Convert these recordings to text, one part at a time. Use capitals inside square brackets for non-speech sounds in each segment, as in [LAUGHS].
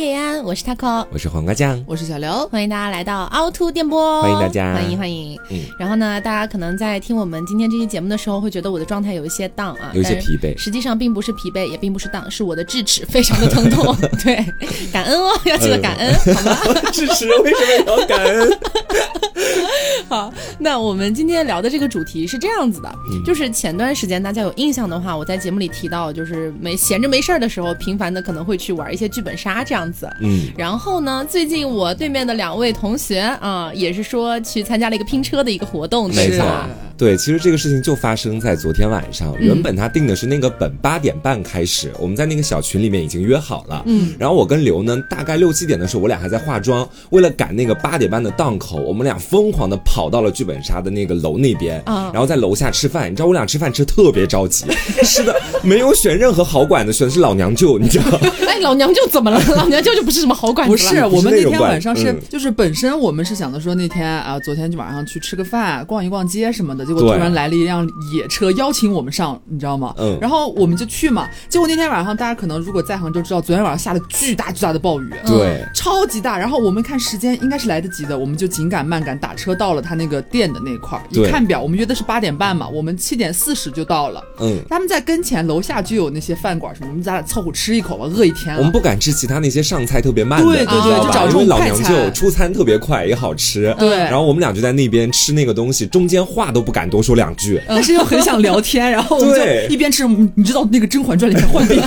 叶安，我是 taco，我是黄瓜酱，我是小刘，欢迎大家来到凹凸电波，欢迎大家，欢迎欢迎。嗯，然后呢，大家可能在听我们今天这期节目的时候，会觉得我的状态有一些荡啊，有一些疲惫，实际上并不是疲惫，也并不是荡，是我的智齿非常的疼痛。[LAUGHS] 对，感恩哦，要记得感恩，好吗？[LAUGHS] 智齿为什么要感恩？[LAUGHS] 好，那我们今天聊的这个主题是这样子的，就是前段时间大家有印象的话，我在节目里提到，就是没闲着没事儿的时候，频繁的可能会去玩一些剧本杀这样子。嗯，然后呢，最近我对面的两位同学啊，也是说去参加了一个拼车的一个活动，没错。对，其实这个事情就发生在昨天晚上。原本他定的是那个本八点半开始，我们在那个小群里面已经约好了。嗯，然后我跟刘呢，大概六七点的时候，我俩还在化妆，为了赶那个八点半的档口，我们俩疯狂的跑到了剧本杀的那个楼那边，然后在楼下吃饭。你知道我俩吃饭吃特别着急，[LAUGHS] 是的，没有选任何好馆子，选的是老娘舅，你知道？[LAUGHS] 哎，老娘舅怎么了？老 [LAUGHS] 娘舅就不是什么好馆子。不是，我们那天晚上是，就是本身我们是想的说那天啊，昨天就晚上去吃个饭，逛一逛街什么的，结果突然来了一。辆野车邀请我们上，你知道吗？嗯，然后我们就去嘛。结果那天晚上，大家可能如果在杭州知道，昨天晚上下了巨大巨大的暴雨，对，超级大。然后我们看时间应该是来得及的，我们就紧赶慢赶打车到了他那个店的那块儿。一看表，我们约的是八点半嘛，我们七点四十就到了。嗯，他们在跟前楼下就有那些饭馆什么，我们咱俩凑合吃一口吧，饿一天了。我们不敢吃其他那些上菜特别慢的，对对对，就找这种老娘舅出餐特别快也好吃。对，然后我们俩就在那边吃那个东西，中间话都不敢多说两句，[LAUGHS] 但是又很想。聊天，然后我们就一边吃。你知道那个《甄嬛传》里面换兵，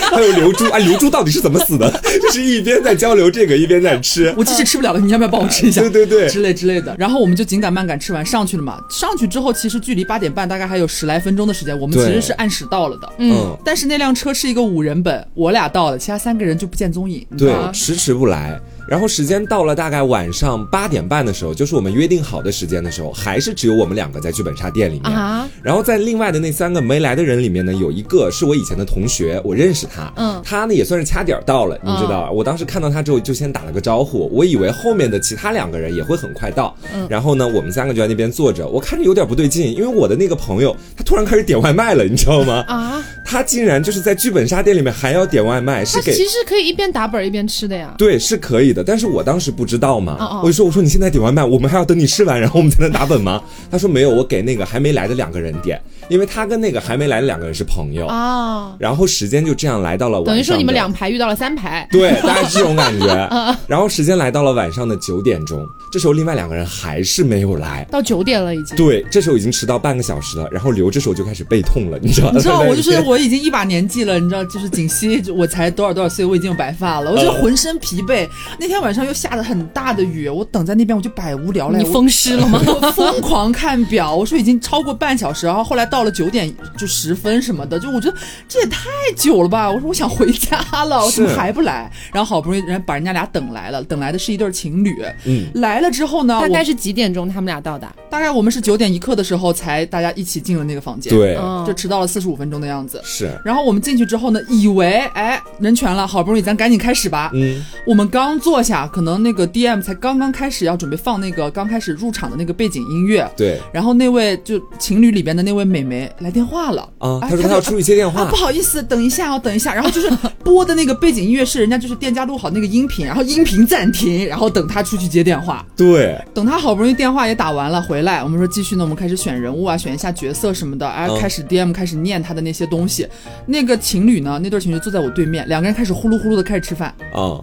还有刘珠哎，刘珠到底是怎么死的？[LAUGHS] 就是一边在交流这个，一边在吃。我其实吃不了了，你要不要帮我吃一下？对对对，之类之类的。然后我们就紧赶慢赶吃完上去了嘛。上去之后，其实距离八点半大概还有十来分钟的时间，我们其实是按时到了的。嗯。但是那辆车是一个五人本，我俩到了，其他三个人就不见踪影。对，迟迟不来。然后时间到了，大概晚上八点半的时候，就是我们约定好的时间的时候，还是只有我们两个在剧本杀店里面。啊。然后在另外的那三个没来的人里面呢，有一个是我以前的同学，我认识他。嗯。他呢也算是掐点到了，你知道我当时看到他之后就先打了个招呼，我以为后面的其他两个人也会很快到。嗯。然后呢，我们三个就在那边坐着，我看着有点不对劲，因为我的那个朋友他突然开始点外卖了，你知道吗？啊。他竟然就是在剧本杀店里面还要点外卖，是给其实可以一边打本一边吃的呀。对，是可以的，但是我当时。不知道嘛？我就说，我说你现在点外卖，我们还要等你吃完，然后我们才能打本吗？[LAUGHS] 他说没有，我给那个还没来的两个人点，因为他跟那个还没来的两个人是朋友啊。然后时间就这样来到了，等于说你们两排遇到了三排，对，大概是这种感觉。[LAUGHS] 然后时间来到了晚上的九点钟，这时候另外两个人还是没有来，到九点了已经。对，这时候已经迟到半个小时了。然后刘这时候就开始背痛了，你知道？你知道 [LAUGHS] 我就是我已经一把年纪了，你知道，就是锦溪，我才多少多少岁，我已经有白发了，我就浑身疲惫。那天晚上又下了很大的雨。我等在那边，我就百无聊赖。你风湿了吗？[LAUGHS] 我疯狂看表，我说已经超过半小时，然后后来到了九点就十分什么的，就我觉得这也太久了吧。我说我想回家了，我怎么还不来？然后好不容易人家把人家俩等来了，等来的是一对情侣。嗯，来了之后呢，大概是几点钟他们俩到达？大概我们是九点一刻的时候才大家一起进了那个房间。对，就迟到了四十五分钟的样子。是。然后我们进去之后呢，以为哎人全了，好不容易咱赶紧开始吧。嗯。我们刚坐下，可能那个 DM 才刚刚开始要准备。放那个刚开始入场的那个背景音乐，对，然后那位就情侣里边的那位美眉来电话了啊，她说她要出去接电话，[LAUGHS] 不好意思，等一下哦，等一下，然后就是播的那个背景音乐是人家就是店家录好那个音频，然后音频暂停，然后等她出去接电话，对，等他好不容易电话也打完了回来，我们说继续呢，我们开始选人物啊，选一下角色什么的，哎，开始 DM 开始念他的那些东西，那个情侣呢，那对情侣坐在我对面，两个人开始呼噜呼噜的开始吃饭。啊，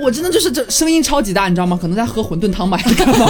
我真的就是这声音超级大，你知道吗？可能在喝馄饨汤吧，还是干嘛？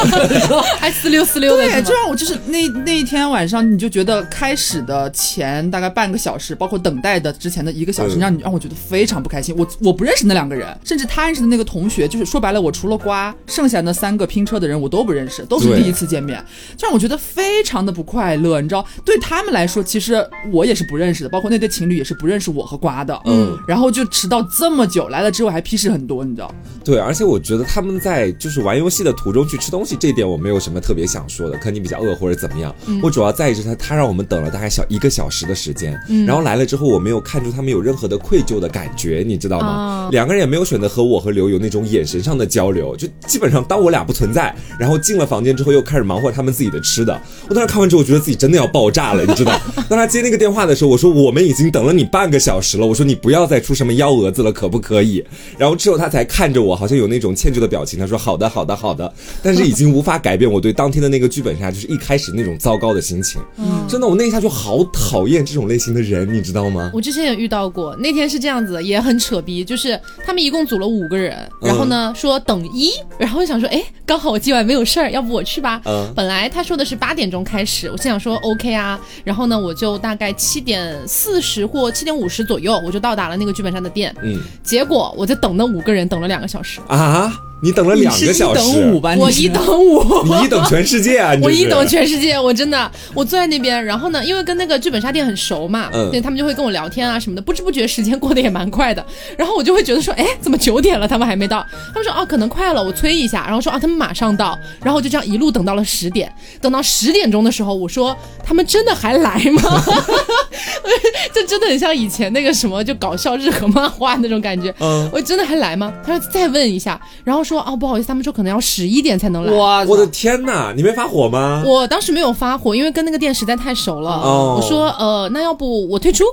还呲溜呲溜的，对，就让我就是那那一天晚上，你就觉得开始的前大概半个小时，包括等待的之前的一个小时，让你让我觉得非常不开心。我我不认识那两个人，甚至他认识的那个同学，就是说白了，我除了瓜，剩下那三个拼车的人我都不认识，都是第一次见面，就让我觉得非常的不快乐。你知道，对他们来说，其实我也是不认识的，包括那对情侣也是不认识我和瓜的。嗯，然后就迟到这么久，来了之后还批示很多，你知道？对，而且我觉得他们在就是玩游戏的途中去吃东西。这一点我没有什么特别想说的，可能你比较饿或者怎么样。我主要在意是他，他让我们等了大概小一个小时的时间，然后来了之后，我没有看出他们有任何的愧疚的感觉，你知道吗？两个人也没有选择和我和刘有那种眼神上的交流，就基本上当我俩不存存在。然后进了房间之后，又开始忙活他们自己的吃的。我当时看完之后，我觉得自己真的要爆炸了，你知道？[LAUGHS] 当他接那个电话的时候，我说我们已经等了你半个小时了，我说你不要再出什么幺蛾子了，可不可以？然后之后他才看着我，好像有那种歉疚的表情。他说好的，好的，好的。但是已经无法改变我对当天的那个剧本杀，就是一开始那种糟糕的心情。嗯，真的，我那一下就好讨厌这种类型的人，你知道吗？我之前也遇到过，那天是这样子，也很扯逼，就是他们一共组了五个人，然后呢说等一，然后我想说，哎，刚好我今晚没有事儿，要不我去吧。嗯，本来他说的是八点钟开始，我心想说 OK 啊，然后呢我就大概七点四十或七点五十左右，我就到达了那个剧本杀的店。嗯，结果我在等那五个人等了两个小时啊。你等了两个小时，等五吧我一等五，你一等全世界啊！我一等全世界，我真的，我坐在那边，然后呢，因为跟那个剧本杀店很熟嘛，对，他们就会跟我聊天啊什么的，不知不觉时间过得也蛮快的。然后我就会觉得说，哎，怎么九点了，他们还没到？他们说，哦，可能快了，我催一下。然后说，啊，他们马上到。然后就这样一路等到了十点，等到十点钟的时候，我说，他们真的还来吗？[LAUGHS] 这真的很像以前那个什么，就搞笑日和漫画那种感觉。嗯，我真的还来吗？他说再问一下，然后说，哦，不好意思，他们说可能要十一点才能来。哇，我的天哪，你没发火吗？我当时没有发火，因为跟那个店实在太熟了。哦，我说，呃，那要不我退出？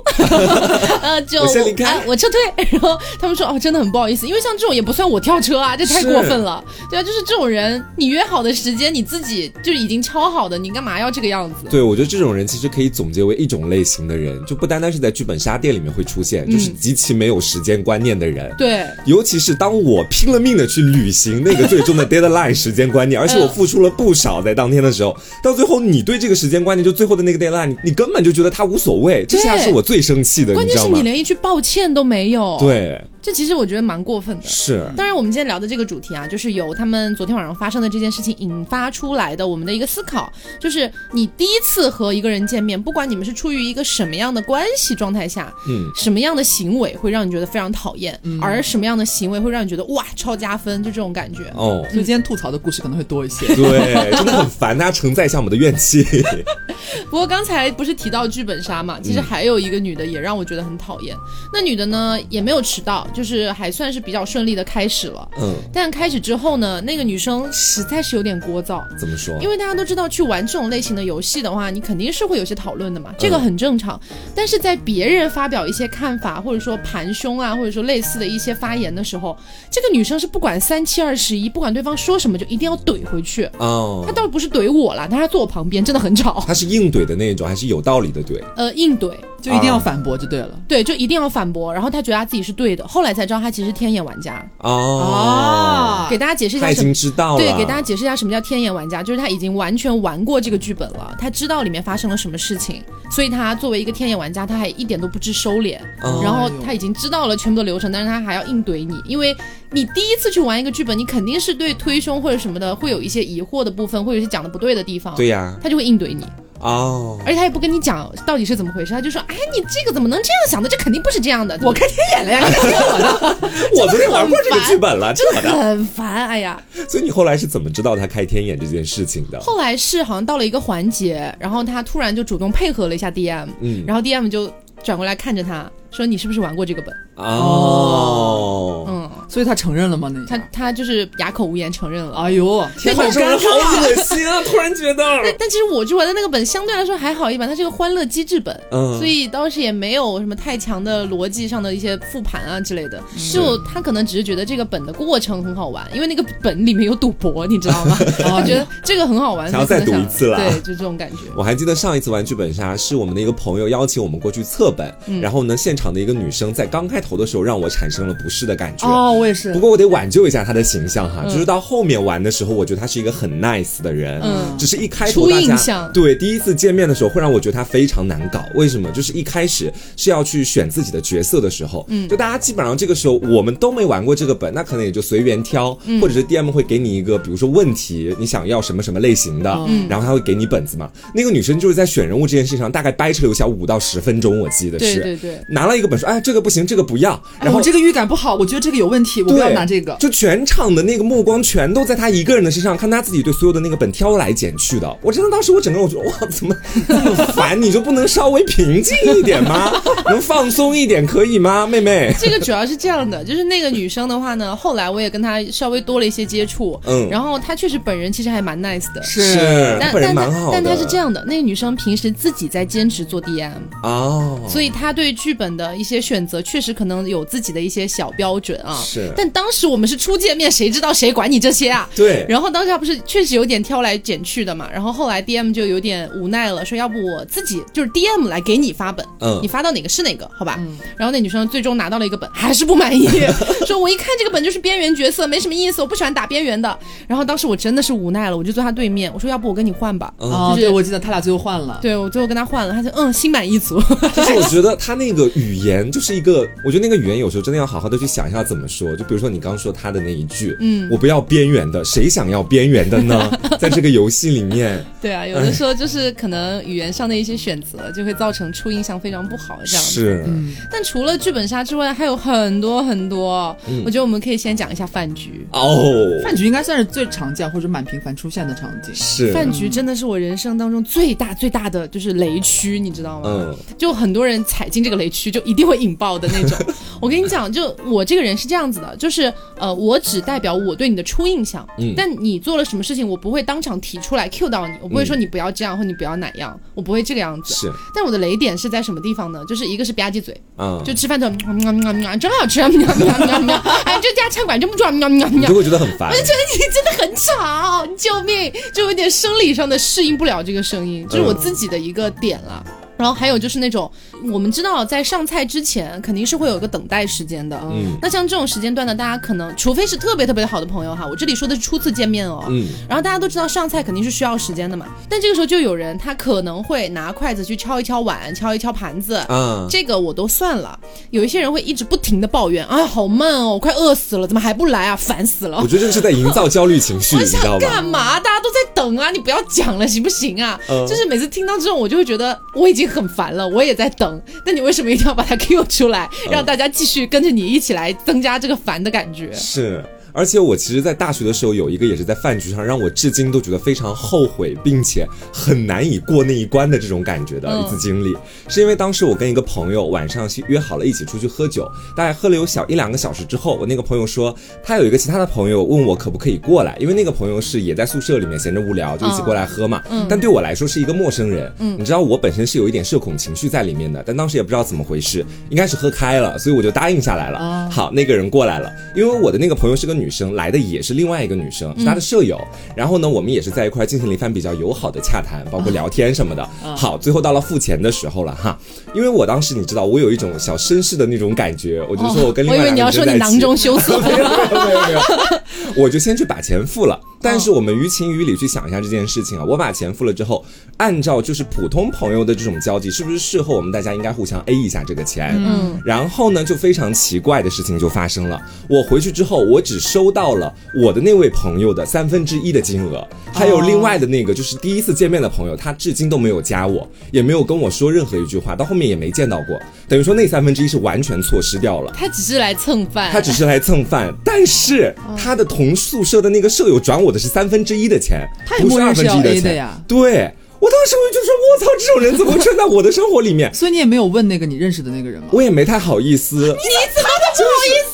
[LAUGHS] 呃，就我先离开，我撤退。[LAUGHS] 然后他们说，哦，真的很不好意思，因为像这种也不算我跳车啊，这太过分了。对啊，就是这种人，你约好的时间你自己就已经敲好的，你干嘛要这个样子？对，我觉得这种人其实可以总结为一种类型的人，就不单单是在剧本杀店里面会出现，就是极其没有时间观念的人。对，尤其是当我拼了命的去履行那个最终的 deadline 时间观念，而且我付出了不少在当天的时候，到最后你对这个时间观念，就最后的那个 deadline，你根本就觉得他无所谓，这下是我最生气的，关键是你连一句抱歉都没有。对。这其实我觉得蛮过分的。是，当然我们今天聊的这个主题啊，就是由他们昨天晚上发生的这件事情引发出来的我们的一个思考，就是你第一次和一个人见面，不管你们是出于一个什么样的关系状态下，嗯，什么样的行为会让你觉得非常讨厌，而什么样的行为会让你觉得哇超加分，就这种感觉。哦，所以今天吐槽的故事可能会多一些。对，真的很烦，大家承载一下我们的怨气。[LAUGHS] 不过刚才不是提到剧本杀嘛，其实还有一个女的也让我觉得很讨厌。那女的呢也没有迟到。就是还算是比较顺利的开始了，嗯，但开始之后呢，那个女生实在是有点聒噪。怎么说？因为大家都知道，去玩这种类型的游戏的话，你肯定是会有些讨论的嘛，这个很正常。但是在别人发表一些看法，或者说盘凶啊，或者说类似的一些发言的时候，这个女生是不管三七二十一，不管对方说什么，就一定要怼回去。哦，她倒不是怼我了，她还坐我旁边，真的很吵。她是硬怼的那种，还是有道理的怼？呃，硬怼。就一定要反驳就对了，对，就一定要反驳。然后他觉得他自己是对的，后来才知道他其实是天眼玩家哦。给大家解释一下，他已经知道了。对，给大家解释一下什么叫天眼玩家，就是他已经完全玩过这个剧本了，他知道里面发生了什么事情，所以他作为一个天眼玩家，他还一点都不知收敛。然后他已经知道了全部的流程，但是他还要硬怼你，因为你第一次去玩一个剧本，你肯定是对推凶或者什么的会有一些疑惑的部分，会有一些讲的不对的地方。对呀，他就会硬怼你。哦，而且他也不跟你讲到底是怎么回事，他就说：“哎，你这个怎么能这样想的？这肯定不是这样的。”我开天眼了呀！[LAUGHS] 我的，我昨天玩过这个剧本了，真的很烦。哎呀，所以你后来是怎么知道他开天眼这件事情的？后来是好像到了一个环节，然后他突然就主动配合了一下 DM，嗯，然后 DM 就转过来看着他说：“你是不是玩过这个本？”哦，嗯，所以他承认了吗？那他他就是哑口无言承认了。哎呦，天哪，好恶心啊！突然觉得，但 [LAUGHS] 其实我就玩的那个本相对来说还好一点，它是个欢乐机制本，嗯，所以当时也没有什么太强的逻辑上的一些复盘啊之类的。就他可能只是觉得这个本的过程很好玩，因为那个本里面有赌博，你知道吗？[LAUGHS] 他觉得这个很好玩，想要再赌一次了。对，就这种感觉。我还记得上一次玩剧本杀是我们的一个朋友邀请我们过去测本，然后呢，现场的一个女生在刚开头。头的时候让我产生了不适的感觉哦，我也是。不过我得挽救一下他的形象哈，就是到后面玩的时候，我觉得他是一个很 nice 的人。嗯，只是一开头大家对第一次见面的时候，会让我觉得他非常难搞。为什么？就是一开始是要去选自己的角色的时候，嗯，就大家基本上这个时候我们都没玩过这个本，那可能也就随缘挑，或者是 DM 会给你一个，比如说问题，你想要什么什么类型的，嗯，然后他会给你本子嘛。那个女生就是在选人物这件事情上大概掰扯有小五到十分钟，我记得是，对对对，拿了一个本说，哎，这个不行，这个不。要，然后这个预感不好，我觉得这个有问题。体，我不要拿这个。就全场的那个目光全都在他一个人的身上，看他自己对所有的那个本挑来拣去的。我真的当时我整个人我觉得哇，怎么这么烦？你就不能稍微平静一点吗？[LAUGHS] 能放松一点可以吗，妹妹？这个主要是这样的，就是那个女生的话呢，[LAUGHS] 后来我也跟她稍微多了一些接触，嗯，然后她确实本人其实还蛮 nice 的，是，但本人蛮好的。但她是这样的，那个女生平时自己在兼职做 DM 哦，所以她对剧本的一些选择确实可能有自己的一些小标准啊。是，但当时我们是初见面，谁知道谁管你这些啊？对。然后当时他不是确实有点挑来拣去的嘛，然后后来 DM 就有点无奈了，说要不我自己就是 DM 来给你发本，嗯，你发到哪个是哪个，好吧？嗯。然后那女生最终拿到了一个本，还是不满意，[LAUGHS] 说我一看这个本就是边缘角色，没什么意思，我不喜欢打边缘的。然后当时我真的是无奈了，我就坐他对面，我说要不我跟你换吧。哦，对，我记得他俩最后换了。对，我最后跟他换了，他就嗯，心满意足。就是我觉得他那个语言就是一个，我觉得那个语言有时候真的要好好的去想一下怎么说。就比如说你刚说他的那一句，嗯，我不要边缘的，谁想要边缘的呢？[LAUGHS] 在这个游戏里面，对啊，有的时候就是可能语言上的一些选择，就会造成初印象非常不好这样子。是，但除了剧本杀之外，还有很多很多。我觉得我们可以先讲一下饭局哦，饭局应该算是最常见或者蛮频繁出现的场景。是，饭局真的是我人生当中最大最大的就是雷区，你知道吗？嗯，就很多人踩进这个雷区，就一定会引爆的那种。[LAUGHS] 我跟你讲，就我这个人是这样子的，就是呃，我只代表我对你的初印象，嗯，但你做了什么事情，我不会当场提出来 Q 到你，我不会说你不要这样或你不要哪样，我不会这个样子。是，但我的雷点是在什么地方呢？就是一个是吧唧嘴，嗯，就吃饭的时候，真好吃，喵喵喵喵，哎，这家餐馆真不错，喵喵喵，就会觉得很烦，我就觉得你真的很吵，救命，就有点生理上的适应不了这个声音，这是我自己的一个点了。然后还有就是那种，我们知道在上菜之前肯定是会有一个等待时间的。嗯，那像这种时间段呢，大家可能除非是特别特别好的朋友哈，我这里说的是初次见面哦。嗯。然后大家都知道上菜肯定是需要时间的嘛，但这个时候就有人他可能会拿筷子去敲一敲碗，敲一敲盘子。嗯。这个我都算了。有一些人会一直不停的抱怨，哎，好慢哦，我快饿死了，怎么还不来啊？烦死了。我觉得这个是在营造焦虑情绪，[LAUGHS] 你知道吗？干嘛？大家都在等啊，你不要讲了，行不行啊？嗯。就是每次听到这种，我就会觉得我已经。很烦了，我也在等。那你为什么一定要把它 [LAUGHS] Q 出来，让大家继续跟着你一起来增加这个烦的感觉？是。而且我其实，在大学的时候有一个也是在饭局上，让我至今都觉得非常后悔，并且很难以过那一关的这种感觉的一次经历，是因为当时我跟一个朋友晚上约好了一起出去喝酒，大概喝了有小一两个小时之后，我那个朋友说他有一个其他的朋友问我可不可以过来，因为那个朋友是也在宿舍里面闲着无聊，就一起过来喝嘛。嗯。但对我来说是一个陌生人。嗯。你知道我本身是有一点社恐情绪在里面的，但当时也不知道怎么回事，应该是喝开了，所以我就答应下来了。好，那个人过来了，因为我的那个朋友是个女生，来的也是另外一个女生，是她的舍友。然后呢，我们也是在一块进行了一番比较友好的洽谈，包括聊天什么的。好，最后到了付钱的时候了哈。因为我当时你知道，我有一种小绅士的那种感觉，我就说我跟另外一个女生在一起。我以为你要说你囊中羞涩，[LAUGHS] 没有没有没有，我就先去把钱付了。但是我们于情于理去想一下这件事情啊，我把钱付了之后，按照就是普通朋友的这种交际，是不是事后我们大家应该互相 A 一下这个钱？嗯。然后呢，就非常奇怪的事情就发生了。我回去之后，我只收到了我的那位朋友的三分之一的金额，还有另外的那个就是第一次见面的朋友，他至今都没有加我，也没有跟我说任何一句话，到后面也没见到过。等于说那三分之一是完全错失掉了。他只是来蹭饭。他只是来蹭饭，但是他的同宿舍的那个舍友转我。我的是三分之一的钱，不是二分之一的钱。对我当时我就说，我操，这种人怎么会出现在我的生活里面？[LAUGHS] 所以你也没有问那个你认识的那个人吗？我也没太好意思。你怎么不好意思？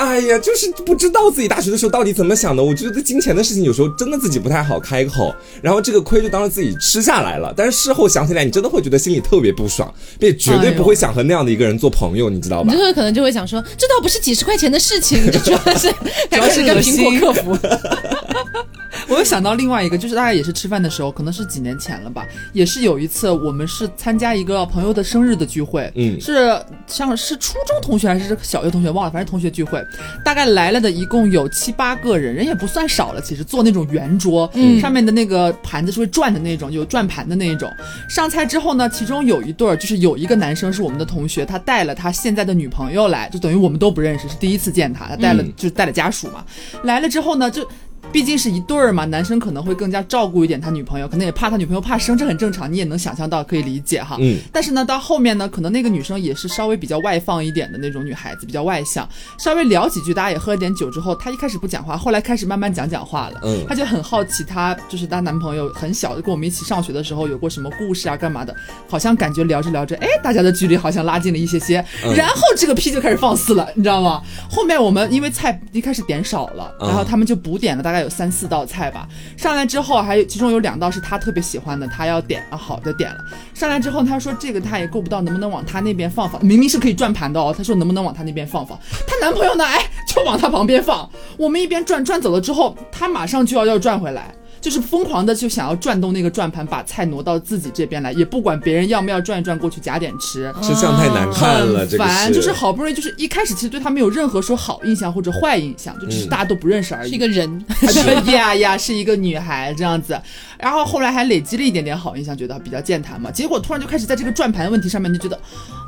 哎呀，就是不知道自己大学的时候到底怎么想的。我觉得金钱的事情有时候真的自己不太好开口，然后这个亏就当着自己吃下来了。但是事后想起来，你真的会觉得心里特别不爽，并绝对不会想和那样的一个人做朋友，你知道吧？你就会可能就会想说，这倒不是几十块钱的事情，主要是 [LAUGHS] 主要是跟苹果客服。我又想到另外一个，就是大概也是吃饭的时候，可能是几年前了吧，也是有一次我们是参加一个朋友的生日的聚会，嗯，是像是初中同学还是小学同学忘了，反正同学聚会，大概来了的一共有七八个人，人也不算少了，其实坐那种圆桌，嗯，上面的那个盘子是会转的那种，有转盘的那种。上菜之后呢，其中有一对儿，就是有一个男生是我们的同学，他带了他现在的女朋友来，就等于我们都不认识，是第一次见他，他带了就是带了家属嘛，来了之后呢就。毕竟是一对儿嘛，男生可能会更加照顾一点他女朋友，可能也怕他女朋友怕生，这很正常，你也能想象到，可以理解哈。嗯。但是呢，到后面呢，可能那个女生也是稍微比较外放一点的那种女孩子，比较外向，稍微聊几句，大家也喝了点酒之后，她一开始不讲话，后来开始慢慢讲讲话了。嗯。她就很好奇，她就是她男朋友很小的跟我们一起上学的时候有过什么故事啊，干嘛的？好像感觉聊着聊着，哎，大家的距离好像拉近了一些些。然后这个屁就开始放肆了，你知道吗？后面我们因为菜一开始点少了，然后他们就补点了大概有三四道菜吧。上来之后还有其中有两道是他特别喜欢的，他要点，好的点了。上来之后他说这个他也够不到，能不能往他那边放放？明明是可以转盘的哦，他说能不能往他那边放放？她男朋友呢？哎，就往他旁边放。我们一边转转走了之后，他马上就要要转回来。就是疯狂的就想要转动那个转盘，把菜挪到自己这边来，也不管别人要不要转一转过去夹点吃。吃相太难看了，很烦。就是好不容易，就是一开始其实对他没有任何说好印象或者坏印象，就只是大家都不认识而已。是一个人，呀呀，[LAUGHS] 是一个女孩这样子。然后后来还累积了一点点好印象，觉得比较健谈嘛。结果突然就开始在这个转盘问题上面，就觉得，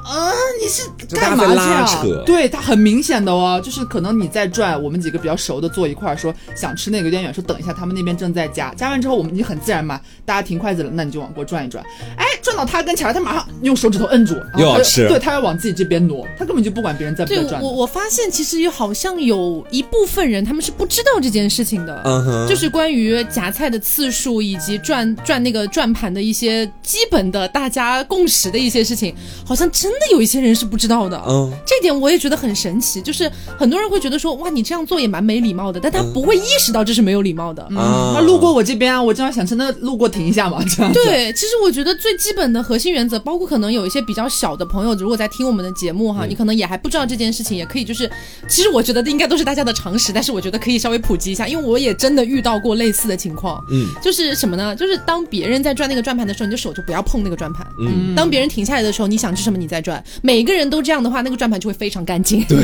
啊，你是干嘛去啊？对他很明显的哦，就是可能你在转，我们几个比较熟的坐一块儿，说想吃那个有点远，说等一下他们那边正在夹，夹完之后我们你很自然嘛，大家停筷子了，那你就往过转一转。哎，转到他跟前了，他马上用手指头摁住，又要吃，对他要往自己这边挪，他根本就不管别人在不在转。我我发现其实好像有一部分人他们是不知道这件事情的，嗯哼，就是关于夹菜的次数以。及转转那个转盘的一些基本的大家共识的一些事情，好像真的有一些人是不知道的。嗯，这点我也觉得很神奇。就是很多人会觉得说，哇，你这样做也蛮没礼貌的，但他不会意识到这是没有礼貌的。啊，路过我这边啊，我正好想吃，那路过停一下嘛，这样。对，其实我觉得最基本的核心原则，包括可能有一些比较小的朋友，如果在听我们的节目哈，你可能也还不知道这件事情，也可以就是，其实我觉得应该都是大家的常识，但是我觉得可以稍微普及一下，因为我也真的遇到过类似的情况。嗯，就是什么呢？就是当别人在转那个转盘的时候，你的手就不要碰那个转盘。嗯，当别人停下来的时候，你想吃什么你再转。每个人都这样的话，那个转盘就会非常干净。[LAUGHS] 对，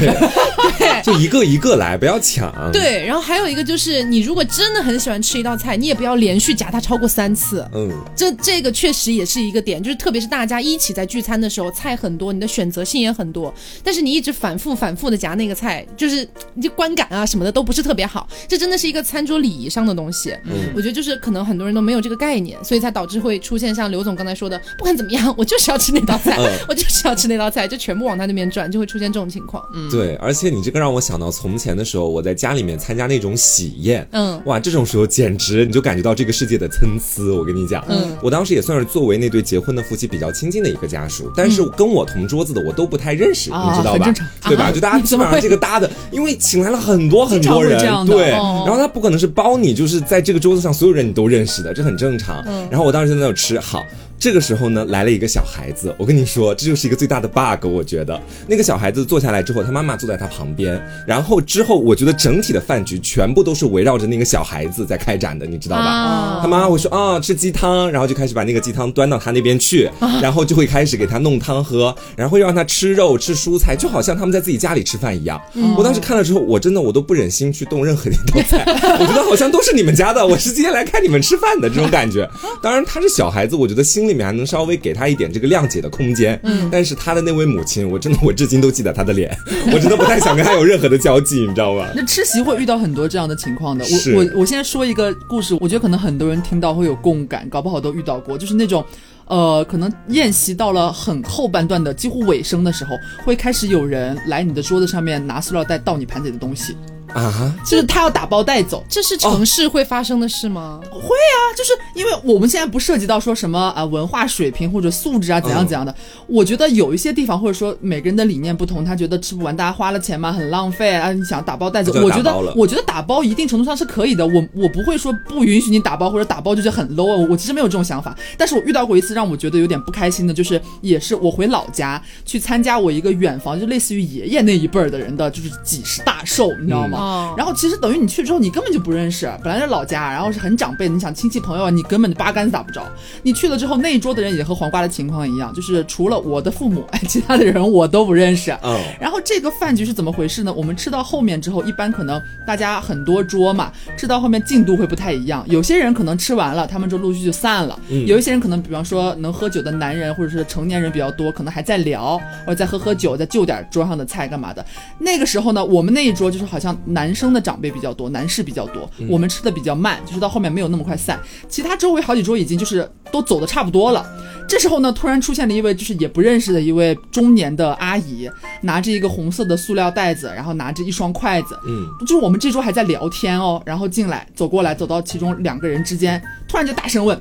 对，就一个一个来，不要抢。对，然后还有一个就是，你如果真的很喜欢吃一道菜，你也不要连续夹它超过三次。嗯，这这个确实也是一个点，就是特别是大家一起在聚餐的时候，菜很多，你的选择性也很多，但是你一直反复反复的夹那个菜，就是你就观感啊什么的都不是特别好。这真的是一个餐桌礼仪上的东西。嗯，我觉得就是可能很多人都没有这个概念。所以才导致会出现像刘总刚才说的，不管怎么样，我就是要吃那道菜，我就是要吃那道菜，就全部往他那边转，就会出现这种情况。嗯，对，而且你这个让我想到从前的时候，我在家里面参加那种喜宴，嗯，哇，这种时候简直你就感觉到这个世界的参差。我跟你讲，嗯，我当时也算是作为那对结婚的夫妻比较亲近的一个家属，但是跟我同桌子的我都不太认识，你知道吧？对吧？就大家 [LAUGHS] 基本上这个搭的，因为请来了很多很多人，对，然后他不可能是包你，就是在这个桌子上所有人你都认识的，这很正常。然后我当时在那吃，好。这个时候呢，来了一个小孩子。我跟你说，这就是一个最大的 bug。我觉得那个小孩子坐下来之后，他妈妈坐在他旁边，然后之后，我觉得整体的饭局全部都是围绕着那个小孩子在开展的，你知道吧？他妈妈会说啊，吃鸡汤，然后就开始把那个鸡汤端到他那边去，然后就会开始给他弄汤喝，然后又让他吃肉吃蔬菜，就好像他们在自己家里吃饭一样。我当时看了之后，我真的我都不忍心去动任何一道菜，我觉得好像都是你们家的，我是今天来看你们吃饭的这种感觉。当然他是小孩子，我觉得心。里面还能稍微给他一点这个谅解的空间，嗯，但是他的那位母亲，我真的我至今都记得他的脸，[LAUGHS] 我真的不太想跟他有任何的交际，你知道吗？那吃席会遇到很多这样的情况的。我我我现在说一个故事，我觉得可能很多人听到会有共感，搞不好都遇到过，就是那种，呃，可能宴席到了很后半段的几乎尾声的时候，会开始有人来你的桌子上面拿塑料袋倒你盘子里的东西。啊，就是他要打包带走，这是城市会发生的事吗？会啊，就是因为我们现在不涉及到说什么啊文化水平或者素质啊怎样怎样的。我觉得有一些地方或者说每个人的理念不同，他觉得吃不完，大家花了钱嘛，很浪费啊。你想打包带走，我觉得我觉得打包一定程度上是可以的。我我不会说不允许你打包或者打包就是很 low。我我其实没有这种想法，但是我遇到过一次让我觉得有点不开心的，就是也是我回老家去参加我一个远房，就类似于爷爷那一辈儿的人的就是几十大寿，你知道吗？然后其实等于你去之后，你根本就不认识，本来是老家，然后是很长辈，你想亲戚朋友，你根本就八竿子打不着。你去了之后，那一桌的人也和黄瓜的情况一样，就是除了我的父母，哎，其他的人我都不认识。嗯。然后这个饭局是怎么回事呢？我们吃到后面之后，一般可能大家很多桌嘛，吃到后面进度会不太一样。有些人可能吃完了，他们就陆续就散了。嗯。有一些人可能，比方说能喝酒的男人或者是成年人比较多，可能还在聊，或者在喝喝酒，再就点桌上的菜干嘛的。那个时候呢，我们那一桌就是好像男生的长辈比较多，男士比较多，我们吃的比较慢，就是到后面没有那么快散。其他周围好几桌已经就是都走的差不多了。这时候呢，突然出现了一位就是也不认识的一位中年的阿姨，拿着一个红色的塑料袋子，然后拿着一双筷子，嗯，就是我们这桌还在聊天哦，然后进来走过来，走到其中两个人之间，突然就大声问：“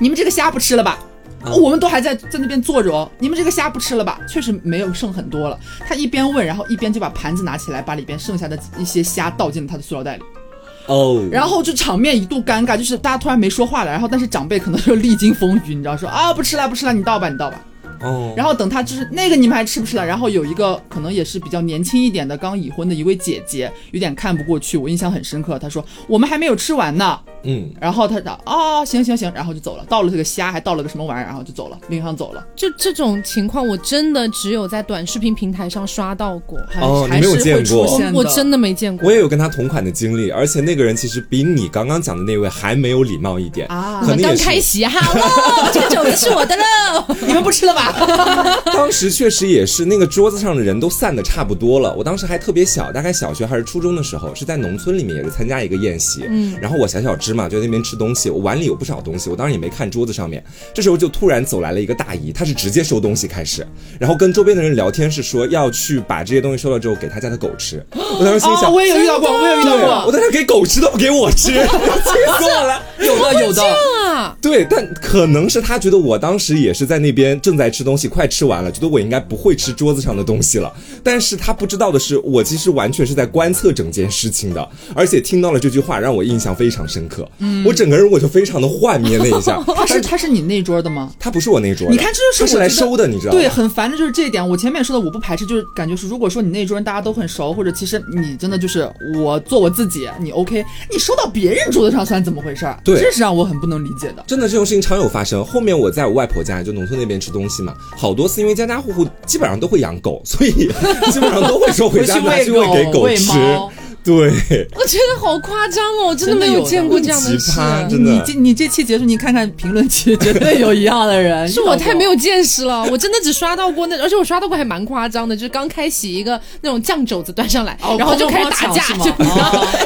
你们这个虾不吃了吧？”我们都还在在那边坐着哦，你们这个虾不吃了吧？确实没有剩很多了。他一边问，然后一边就把盘子拿起来，把里边剩下的一些虾倒进了他的塑料袋里。哦，然后就场面一度尴尬，就是大家突然没说话了。然后但是长辈可能就历经风雨，你知道说啊不吃了不吃了，你倒吧你倒吧。哦，然后等他就是那个你们还吃不吃了？然后有一个可能也是比较年轻一点的刚已婚的一位姐姐，有点看不过去，我印象很深刻。她说我们还没有吃完呢。嗯，然后她讲哦，行行行，然后就走了。倒了这个虾，还倒了个什么玩意儿，然后就走了，拎上走了。就这种情况，我真的只有在短视频平台上刷到过。哦，你没有见过？我真的没见过。我也有跟他同款的经历，而且那个人其实比你刚刚讲的那位还没有礼貌一点啊。可能刚开席哈喽，这个肘子是我的喽，[LAUGHS] 你们不吃了吧？[LAUGHS] 当时确实也是，那个桌子上的人都散的差不多了。我当时还特别小，大概小学还是初中的时候，是在农村里面，也是参加一个宴席。嗯，然后我小小只。嘛，就在那边吃东西，我碗里有不少东西，我当时也没看桌子上面。这时候就突然走来了一个大姨，她是直接收东西开始，然后跟周边的人聊天，是说要去把这些东西收了之后给他家的狗吃。[GASPS] 我当时心想，我也有遇到过，我也有遇到过，[LAUGHS] 我当时给狗吃都不给我吃，[LAUGHS] 气死我了。有的有的，对，但可能是他觉得我当时也是在那边正在吃东西，快吃完了，觉得我应该不会吃桌子上的东西了。但是他不知道的是，我其实完全是在观测整件事情的，而且听到了这句话，让我印象非常深刻。嗯，我整个人我就非常的幻灭了一下。[LAUGHS] 他是他是你那桌的吗？他不是我那桌。你看，这就是是来收的，你知道吗？对，很烦的就是这一点。我前面说的我不排斥，就是感觉是，如果说你那桌人大家都很熟，或者其实你真的就是我做我自己，你 OK，你收到别人桌子上算怎么回事？对，这是让我很不能理解的。真的这种事情常有发生。后面我在我外婆家，就农村那边吃东西嘛，好多次因为家家户户基本上都会养狗，所以 [LAUGHS] 基本上都会说回家拿去喂给狗吃。[LAUGHS] 对，我觉得好夸张哦，我真的没有见过这样的事。你这你这期结束，你看看评论区，绝对有一样的人。[LAUGHS] 是我太没有见识了，我真的只刷到过那，而且我刷到过还蛮夸张的，就是刚开洗一个那种酱肘子端上来，然后就开始打架，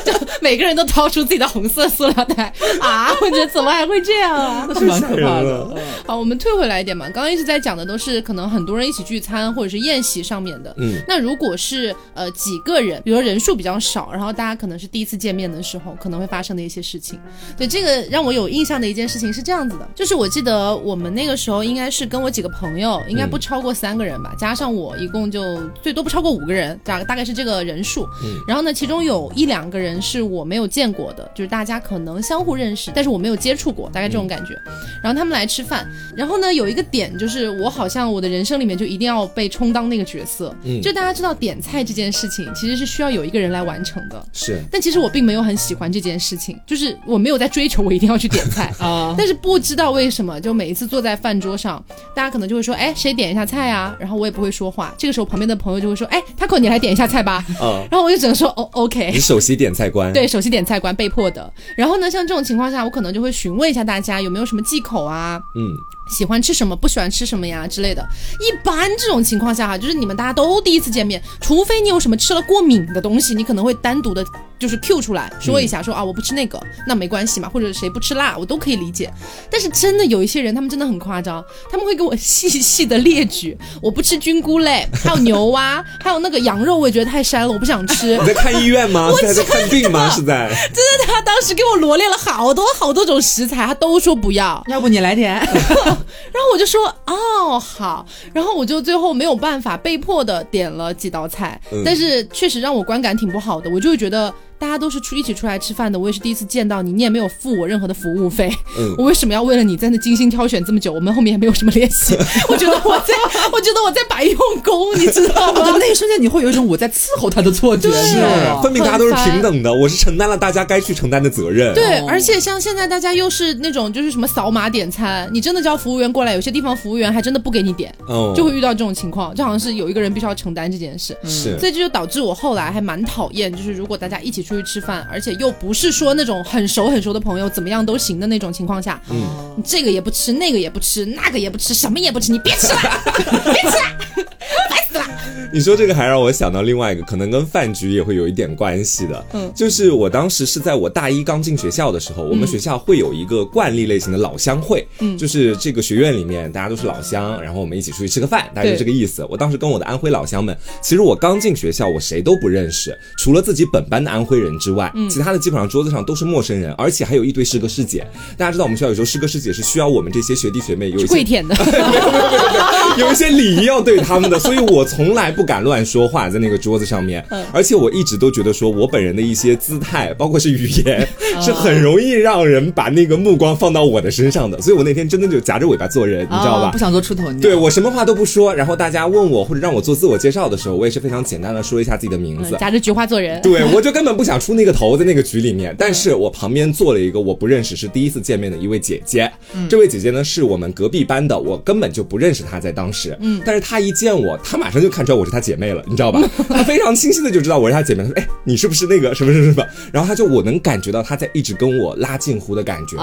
就就每个人都掏出自己的红色塑料袋 [LAUGHS] 啊！我觉得怎么还会这样啊？是蛮可怕的。好，我们退回来一点嘛，刚刚一直在讲的都是可能很多人一起聚餐或者是宴席上面的。嗯，那如果是呃几个人，比如人数比较少。然后大家可能是第一次见面的时候，可能会发生的一些事情。对这个让我有印象的一件事情是这样子的，就是我记得我们那个时候应该是跟我几个朋友，应该不超过三个人吧，加上我一共就最多不超过五个人，大大概是这个人数。然后呢，其中有一两个人是我没有见过的，就是大家可能相互认识，但是我没有接触过，大概这种感觉。然后他们来吃饭，然后呢有一个点就是我好像我的人生里面就一定要被充当那个角色，就大家知道点菜这件事情其实是需要有一个人来完成。的是，但其实我并没有很喜欢这件事情，就是我没有在追求我一定要去点菜 [LAUGHS] 啊。但是不知道为什么，就每一次坐在饭桌上，大家可能就会说，哎，谁点一下菜啊？然后我也不会说话。这个时候旁边的朋友就会说，哎，Taco，你来点一下菜吧。嗯，[LAUGHS] 然后我就只能说，哦，OK。你首席点菜官。对，首席点菜官被迫的。然后呢，像这种情况下，我可能就会询问一下大家有没有什么忌口啊？嗯。喜欢吃什么，不喜欢吃什么呀之类的。一般这种情况下哈，就是你们大家都第一次见面，除非你有什么吃了过敏的东西，你可能会单独的，就是 Q 出来说一下，说啊我不吃那个，那没关系嘛，或者谁不吃辣，我都可以理解。但是真的有一些人，他们真的很夸张，他们会给我细细的列举，我不吃菌菇类，还有牛蛙，还有那个羊肉，我也觉得太膻了，我不想吃。你在看医院吗？我在看病吗？[LAUGHS] 是在？真的，他当时给我罗列了好多好多种食材，他都说不要，要不你来点。[LAUGHS] [LAUGHS] 然后我就说哦好，然后我就最后没有办法，被迫的点了几道菜，但是确实让我观感挺不好的，我就会觉得。大家都是出一起出来吃饭的，我也是第一次见到你，你也没有付我任何的服务费，[LAUGHS] 我为什么要为了你在那精心挑选这么久？我们后面也没有什么联系，[LAUGHS] 我觉得我在，我觉得我在白用功，你知道吗？[LAUGHS] 那一瞬间你会有一种我在伺候他的错觉，是，分明大家都是平等的，我是承担了大家该去承担的责任。对，而且像现在大家又是那种就是什么扫码点餐，你真的叫服务员过来，有些地方服务员还真的不给你点，就会遇到这种情况，就好像是有一个人必须要承担这件事，是，所以这就导致我后来还蛮讨厌，就是如果大家一起。出去吃饭，而且又不是说那种很熟很熟的朋友，怎么样都行的那种情况下，嗯，你这个也不吃，那个也不吃，那个也不吃，什么也不吃，你别吃了，[LAUGHS] 别吃了。[LAUGHS] 你说这个还让我想到另外一个，可能跟饭局也会有一点关系的，嗯，就是我当时是在我大一刚进学校的时候，我们学校会有一个惯例类型的老乡会，嗯，就是这个学院里面大家都是老乡，然后我们一起出去吃个饭，大概就这个意思。我当时跟我的安徽老乡们，其实我刚进学校，我谁都不认识，除了自己本班的安徽人之外，其他的基本上桌子上都是陌生人，而且还有一堆师哥师姐。大家知道我们学校有时候师哥师姐是需要我们这些学弟学妹有一些跪舔的，没有没有没有，有一些礼仪要对他们的，所以我从来不敢乱说话。在那个桌子上面，而且我一直都觉得说，我本人的一些姿态，包括是语言，是很容易让人把那个目光放到我的身上的。所以我那天真的就夹着尾巴做人，你知道吧？不想做出头。对我什么话都不说，然后大家问我或者让我做自我介绍的时候，我也是非常简单的说一下自己的名字，夹着菊花做人。对我就根本不想出那个头在那个局里面。但是我旁边坐了一个我不认识，是第一次见面的一位姐姐。这位姐姐呢是我们隔壁班的，我根本就不认识她在当时。嗯，但是她一见我，她马上就看出来我是她姐妹了，你知道吧？她非常。清晰的就知道我是她姐妹，她说：“哎，你是不是那个什么什么什么？”然后她就我能感觉到她在一直跟我拉近乎的感觉。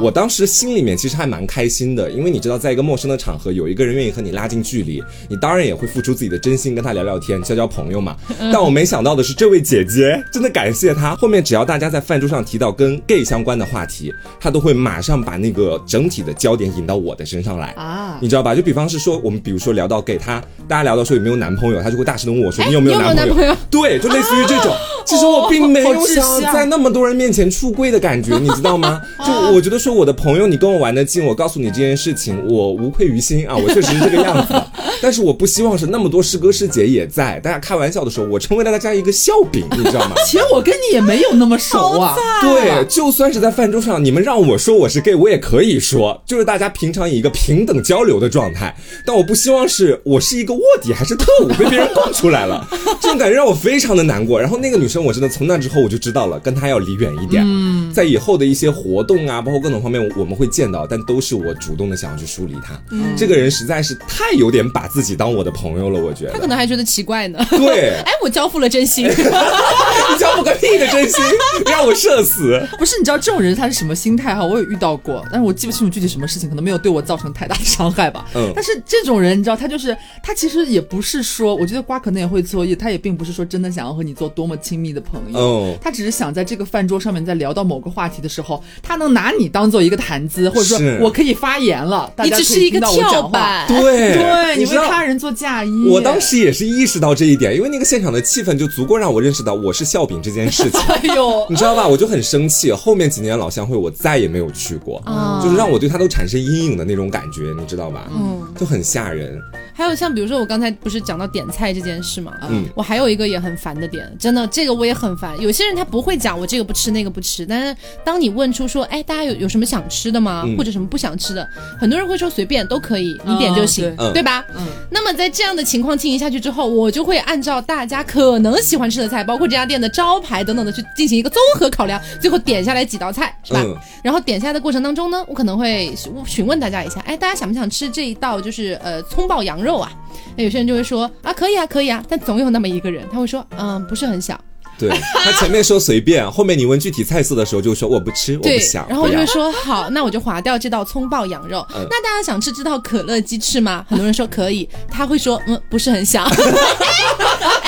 我当时心里面其实还蛮开心的，因为你知道，在一个陌生的场合，有一个人愿意和你拉近距离，你当然也会付出自己的真心跟他聊聊天、交交朋友嘛。[LAUGHS] 但我没想到的是，这位姐姐真的感谢他。后面只要大家在饭桌上提到跟 gay 相关的话题，他都会马上把那个整体的焦点引到我的身上来啊，你知道吧？就比方是说，我们比如说聊到给他，大家聊到说有没有男朋友，他就会大声的问我说：“你有没有男朋友？”朋友对，就类似于这种。[LAUGHS] [LAUGHS] 其实我并没有想在那么多人面前出柜的感觉，你知道吗？[LAUGHS] 就我觉得说我的朋友，你跟我玩得近，我告诉你这件事情，我无愧于心啊，我确实是这个样子。[LAUGHS] 但是我不希望是那么多师哥师姐也在，大家开玩笑的时候，我成为了大家一个笑柄，你知道吗？[LAUGHS] 其实我跟你也没有那么熟啊。对，就算是在饭桌上，你们让我说我是 gay，我也可以说，就是大家平常以一个平等交流的状态。但我不希望是我是一个卧底还是特务被别人供出来了，这种感觉让我非常的难过。然后那个女生，我真的从那之后我就知道了，跟他要离远一点。嗯，在以后的一些活动啊，包括各种方面，我们会见到，但都是我主动的想要去疏离他。嗯，这个人实在是太有点把。自己当我的朋友了，我觉得他可能还觉得奇怪呢。对，[LAUGHS] 哎，我交付了真心，[LAUGHS] 你交付个屁的真心，[LAUGHS] 让我社死。不是，你知道这种人他是什么心态哈？我有遇到过，但是我记不清楚具体什么事情，可能没有对我造成太大的伤害吧。嗯，但是这种人你知道，他就是他其实也不是说，我觉得瓜可能也会错意，他也并不是说真的想要和你做多么亲密的朋友。哦，他只是想在这个饭桌上面，在聊到某个话题的时候，他能拿你当做一个谈资，或者说我可以发言了，大家可以听到我讲话。对对，你。为他人做嫁衣，我当时也是意识到这一点，因为那个现场的气氛就足够让我认识到我是笑柄这件事情。[LAUGHS] 哎呦，你知道吧？我就很生气。后面几年老乡会我再也没有去过，就是让我对他都产生阴影的那种感觉，你知道吧？嗯，就很吓人。还有像比如说我刚才不是讲到点菜这件事嘛，嗯，我还有一个也很烦的点，真的这个我也很烦。有些人他不会讲我这个不吃那个不吃，但是当你问出说，哎，大家有有什么想吃的吗？或者什么不想吃的，很多人会说随便都可以，你点就行，对吧？嗯。那么在这样的情况进行下去之后，我就会按照大家可能喜欢吃的菜，包括这家店的招牌等等的去进行一个综合考量，最后点下来几道菜，是吧？然后点下来的过程当中呢，我可能会询问大家一下，哎，大家想不想吃这一道就是呃葱爆羊肉啊？那有些人就会说啊，可以啊，可以啊，但总有那么一个人，他会说，嗯，不是很想。对他前面说随便，后面你问具体菜色的时候就说我不吃，我不想。然后我就说好，那我就划掉这道葱爆羊肉。那大家想吃这道可乐鸡翅吗？很多人说可以，他会说嗯，不是很想。[LAUGHS] [LAUGHS]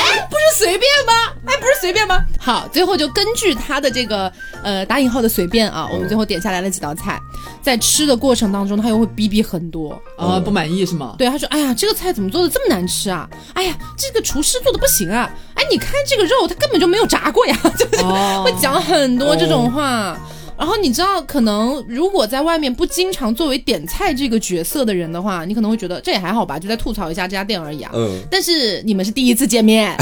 随便吗？哎，不是随便吗？好，最后就根据他的这个呃打引号的随便啊，我们最后点下来了几道菜，在吃的过程当中，他又会逼逼很多啊，不满意是吗？对，他说哎呀，这个菜怎么做的这么难吃啊？哎呀，这个厨师做的不行啊！哎，你看这个肉，他根本就没有炸过呀，[LAUGHS] 就是会讲很多这种话。然后你知道，可能如果在外面不经常作为点菜这个角色的人的话，你可能会觉得这也还好吧，就在吐槽一下这家店而已啊。嗯。但是你们是第一次见面，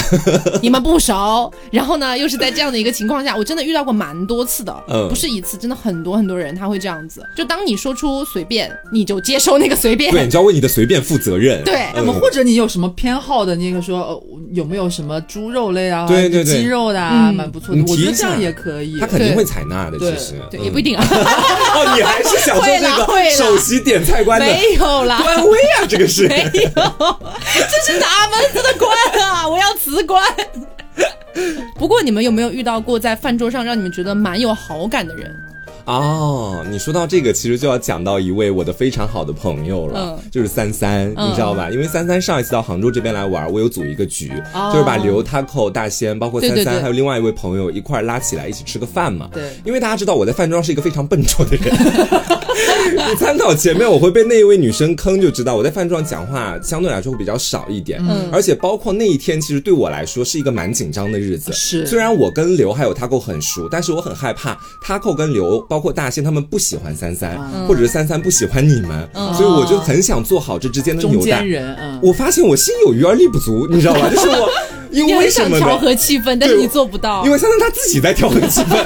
你们不熟，然后呢又是在这样的一个情况下，我真的遇到过蛮多次的，不是一次，真的很多很多人他会这样子。就当你说出随便，你就接受那个随便。对，你就要为你的随便负责任。对。那么或者你有什么偏好的那个说有没有什么猪肉类啊？对对对。鸡肉的啊，蛮不错的。我觉得这样也可以。他肯定会采纳的，其实。对，也不一定啊。哦，你还是想做这个首席点菜官的？没有啦，官威啊，这个是 [LAUGHS] 没有，这是哪门子的官啊？我要辞官。[LAUGHS] 不过你们有没有遇到过在饭桌上让你们觉得蛮有好感的人？哦，你说到这个，其实就要讲到一位我的非常好的朋友了，就是三三，你知道吧？因为三三上一次到杭州这边来玩，我有组一个局，就是把刘、Taco、大仙，包括三三，还有另外一位朋友一块拉起来一起吃个饭嘛。对，因为大家知道我在饭桌上是一个非常笨拙的人，[LAUGHS] 你参考前面我会被那一位女生坑，就知道我在饭桌上讲话相对来说会比较少一点。嗯，而且包括那一天，其实对我来说是一个蛮紧张的日子。是，虽然我跟刘还有 Taco 很熟，但是我很害怕 Taco 跟刘。包括大仙他们不喜欢三三，或者是三三不喜欢你们，所以我就很想做好这之间的中间人。我发现我心有余而力不足，你知道吧？就是我。[LAUGHS] 因为什么调和气氛，但是你做不到。因为三三他自己在调和气氛，[LAUGHS]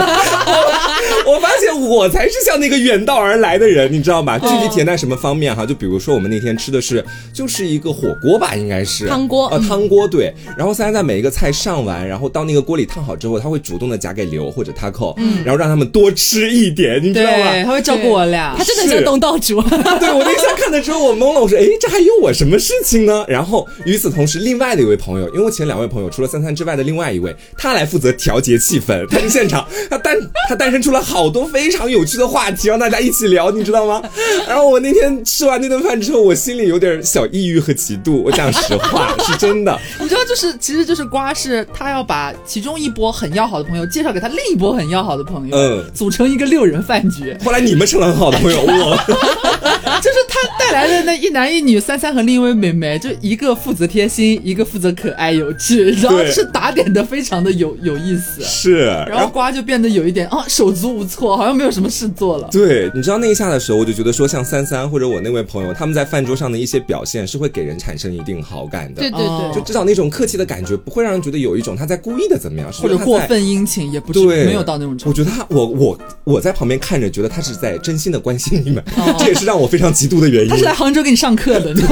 [LAUGHS] 我发现我才是像那个远道而来的人，你知道吗？具体体现在什么方面哈？就比如说我们那天吃的是就是一个火锅吧，应该是汤锅啊，汤锅对。然后三三在每一个菜上完，然后到那个锅里烫好之后，他会主动的夹给刘或者他扣，然后让他们多吃一点，你知道吗？他会照顾我俩，他真的像东道主。[LAUGHS] 对我那天看的时候，我懵了，我说哎，这还有我什么事情呢？然后与此同时，另外的一位朋友，因为我请两位朋友除了三三之外。的另外一位，他来负责调节气氛。他在现场，他诞他诞生出了好多非常有趣的话题，让大家一起聊，你知道吗？[LAUGHS] 然后我那天吃完那顿饭之后，我心里有点小抑郁和嫉妒。我讲实话，是真的。[LAUGHS] 你知道，就是其实就是瓜是他要把其中一波很要好的朋友介绍给他另一波很要好的朋友，嗯，组成一个六人饭局。后来你们成了很好的朋友，我 [LAUGHS] 就是他带 [LAUGHS] 来的那一男一女三三和另一位美眉，就一个负责贴心，一个负责可爱有趣，然后是打。点的非常的有有意思，是，然后瓜就变得有一点啊手足无措，好像没有什么事做了。对，你知道那一下的时候，我就觉得说，像三三或者我那位朋友，他们在饭桌上的一些表现是会给人产生一定好感的。对对对，就至少那种客气的感觉，不会让人觉得有一种他在故意的怎么样，或者过分殷勤，也不对，没有到那种程度。我觉得他，我我我在旁边看着，觉得他是在真心的关心你们，[LAUGHS] 这也是让我非常嫉妒的原因。他是来杭州给你上课的，对，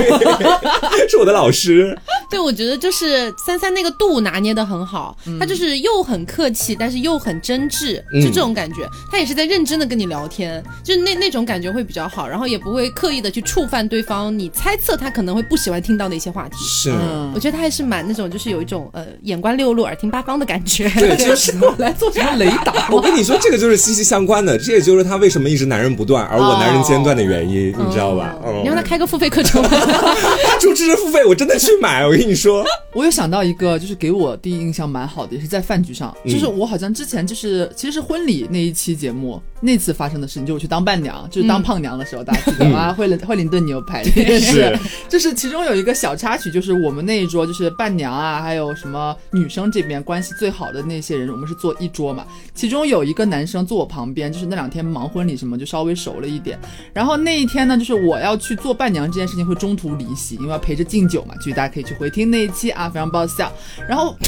[LAUGHS] 是我的老师。[LAUGHS] 对，我觉得就是三三那个度拿捏的很好，他。就是又很客气，但是又很真挚，就这种感觉。他也是在认真的跟你聊天，就是那那种感觉会比较好，然后也不会刻意的去触犯对方。你猜测他可能会不喜欢听到的一些话题。是，我觉得他还是蛮那种，就是有一种呃眼观六路，耳听八方的感觉。对，[LAUGHS] 就是来做什么雷达。我跟你说，这个就是息息相关的，这也就是他为什么一直男人不断，而我男人间断的原因，你知道吧？你让他开个付费课程，[LAUGHS] 他主持人付费，我真的去买。[LAUGHS] 我跟你说，我有想到一个，就是给我第一印象蛮好的。也是在饭局上，就是我好像之前就是其实是婚礼那一期节目那次发生的事情，就我去当伴娘，就是当胖娘的时候，大家记得吗？惠灵惠灵顿牛排 [LAUGHS] 是，就是其中有一个小插曲，就是我们那一桌就是伴娘啊，还有什么女生这边关系最好的那些人，我们是坐一桌嘛。其中有一个男生坐我旁边，就是那两天忙婚礼什么，就稍微熟了一点。然后那一天呢，就是我要去去做伴娘这件事情会中途离席，因为要陪着敬酒嘛。所以大家可以去回听那一期啊，非常爆笑。然后。[LAUGHS]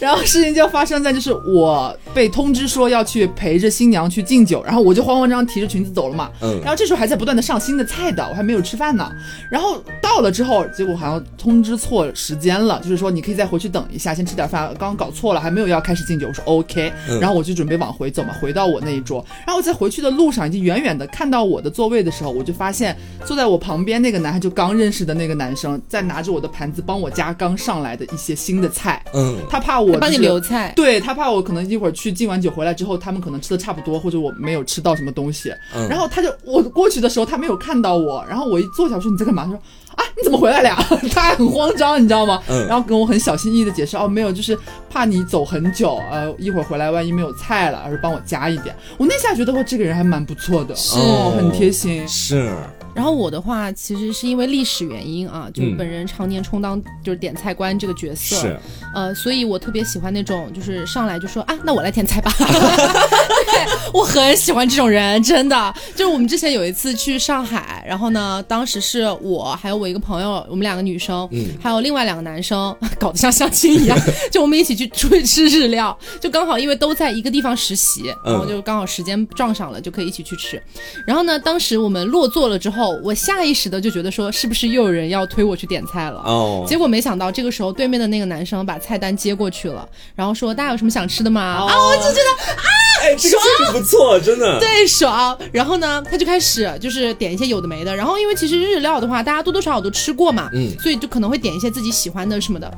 然后事情就发生在就是我被通知说要去陪着新娘去敬酒，然后我就慌慌张张提着裙子走了嘛。嗯。然后这时候还在不断的上新的菜的，我还没有吃饭呢。然后到了之后，结果好像通知错时间了，就是说你可以再回去等一下，先吃点饭。刚刚搞错了，还没有要开始敬酒。我说 OK。然后我就准备往回走嘛，回到我那一桌。然后我在回去的路上，已经远远的看到我的座位的时候，我就发现坐在我旁边那个男孩，就刚认识的那个男生，在拿着我的盘子帮我夹刚上来的一些新的菜。嗯。他怕我。帮你留菜，对他怕我可能一会儿去敬完酒回来之后，他们可能吃的差不多，或者我没有吃到什么东西，然后他就我过去的时候他没有看到我，然后我一坐下说你在干嘛？他说啊你怎么回来了？[LAUGHS] 他还很慌张，你知道吗？然后跟我很小心翼翼的解释哦没有，就是怕你走很久，呃一会儿回来万一没有菜了，而是帮我加一点。我那下觉得我这个人还蛮不错的，是很贴心，是。然后我的话其实是因为历史原因啊，就本人常年充当就是点菜官这个角色，是，呃，所以我特别喜欢那种就是上来就说啊，那我来点菜吧，[LAUGHS] 对我很喜欢这种人，真的。就是我们之前有一次去上海，然后呢，当时是我还有我一个朋友，我们两个女生，嗯，还有另外两个男生，[LAUGHS] 搞得像相亲一样，[LAUGHS] 就我们一起去出去吃日料，就刚好因为都在一个地方实习，然后就刚好时间撞上了，就可以一起去吃。然后呢，当时我们落座了之后。我下意识的就觉得说，是不是又有人要推我去点菜了？哦，结果没想到这个时候对面的那个男生把菜单接过去了，然后说大家有什么想吃的吗？啊，我就觉得啊，哎，这个不错，真的，对，爽。然后呢，他就开始就是点一些有的没的，然后因为其实日料的话，大家多多少少都吃过嘛，嗯，所以就可能会点一些自己喜欢的什么的。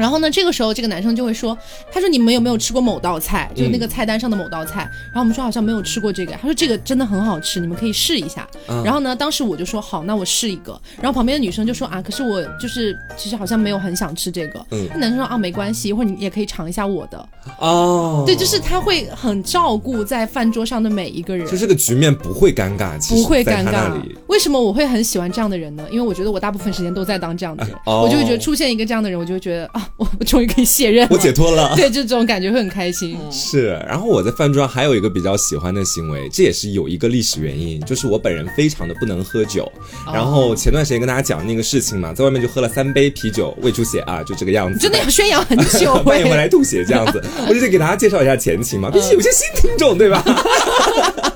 然后呢，这个时候这个男生就会说：“他说你们有没有吃过某道菜？就是那个菜单上的某道菜。”然后我们说好像没有吃过这个。他说这个真的很好吃，你们可以试一下。然后呢，当时我就说好，那我试一个。然后旁边的女生就说啊，可是我就是其实好像没有很想吃这个。那男生说啊，没关系，一会儿你也可以尝一下我的。哦，对，就是他会很照顾在饭桌上的每一个人，就这个局面不会尴尬，不会尴尬。为什么我会很喜欢这样的人呢？因为我觉得我大部分时间都在当这样的人，我就会觉得出现一个这样的人，我就会觉得啊。我我终于可以卸任，我解脱了。对，就这种感觉会很开心。是，然后我在饭桌上还有一个比较喜欢的行为，这也是有一个历史原因，就是我本人非常的不能喝酒。然后前段时间跟大家讲那个事情嘛，在外面就喝了三杯啤酒，胃出血啊，就这个样子。真的要宣扬很 [LAUGHS] 久，半夜回来吐血这样子，我就得给大家介绍一下前情嘛，毕竟有些新听众对吧？[LAUGHS]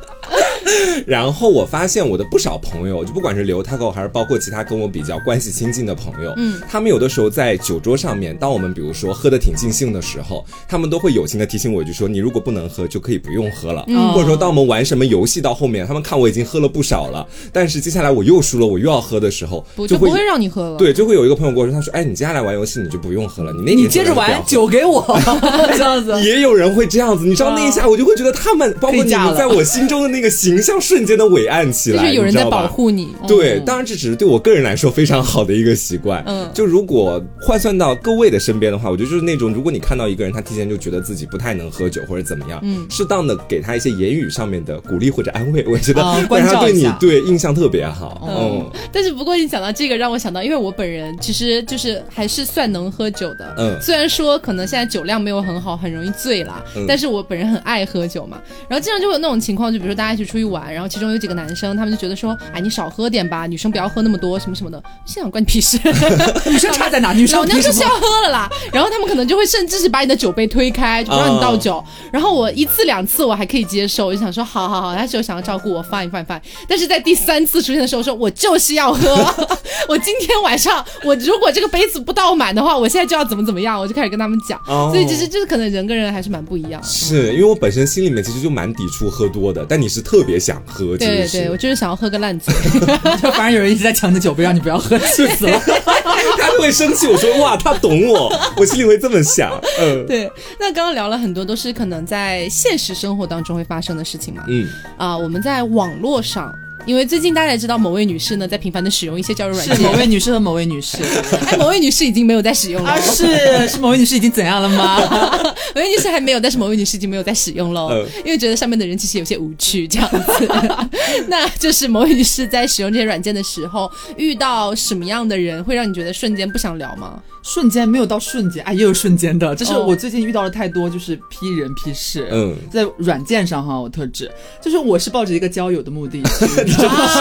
[LAUGHS] 然后我发现我的不少朋友，就不管是刘太后还是包括其他跟我比较关系亲近的朋友，嗯，他们有的时候在酒桌上面，当我们比如说喝的挺尽兴的时候，他们都会友情的提醒我一句说：“你如果不能喝，就可以不用喝了。”或者说，当我们玩什么游戏到后面，他们看我已经喝了不少了，但是接下来我又输了，我又要喝的时候，就不会让你喝了。对，就会有一个朋友跟我说：“他说，哎，你接下来玩游戏你就不用喝了，你那你接着玩，酒给我 [LAUGHS] 这样子。”也有人会这样子，你知道那一下我就会觉得他们，包括你们在我心中的那个形象瞬间的伟岸起来，就是有人在保护你。对，当然这只是对我个人来说非常好的一个习惯。嗯，就如果换算到各位的身边的话，我觉得就是那种，如果你看到一个人他提前就觉得自己不太能喝酒或者怎么样，嗯，适当的给他一些言语上面的鼓励或者安慰，我觉得会让他对你对印象特别好。嗯，但是不过你讲到这个，让我想到，因为我本人其实就是还是算能喝酒的。嗯，虽然说可能现在酒量没有很好，很容易醉啦，但是我本人很爱喝酒嘛。然后经常就会有那种情况，就比如说大家一起出去玩，然后其中有几个男生，他们就觉得说，哎，你少喝点吧，女生不要喝那么多，什么什么的。心想关你屁事，[LAUGHS] 女生差在哪？女生老娘就是要喝了啦。然后他们可能就会甚至是把你的酒杯推开，就不让你倒酒。然后我一次两次我还可以接受，我就想说，好好好，他是有想要照顾我，fine fine fine。但是在第三次出现的时候，说我就是要喝，[LAUGHS] 我今天晚上我如果这个杯子不倒满的话，我现在就要怎么怎么样，我就开始跟他们讲。所以其实就是可能人跟人还是蛮不一样。是因为我本身心里面其实就蛮抵触喝多的，但你是特别想喝，对对，我就是想要喝个烂醉。[LAUGHS] 就反正有人一直在抢你的酒杯，让你不要喝，气死了。[LAUGHS] 他就会生气。我说哇，他懂我，[LAUGHS] 我心里会这么想。嗯，对。那刚刚聊了很多，都是可能在现实生活当中会发生的事情嘛。嗯啊，我们在网络上。因为最近大家也知道某位女士呢在频繁的使用一些交友软件，是某位女士和某位女士，[LAUGHS] 哎，某位女士已经没有在使用了，是是某位女士已经怎样了吗？[LAUGHS] 某位女士还没有，但是某位女士已经没有在使用喽，因为觉得上面的人其实有些无趣这样子。[LAUGHS] 那就是某位女士在使用这些软件的时候，遇到什么样的人会让你觉得瞬间不想聊吗？瞬间没有到瞬间，哎，也有瞬间的，就是我最近遇到了太多，就是批人批事。嗯，在软件上哈，我特指，就是我是抱着一个交友的目的。真的是，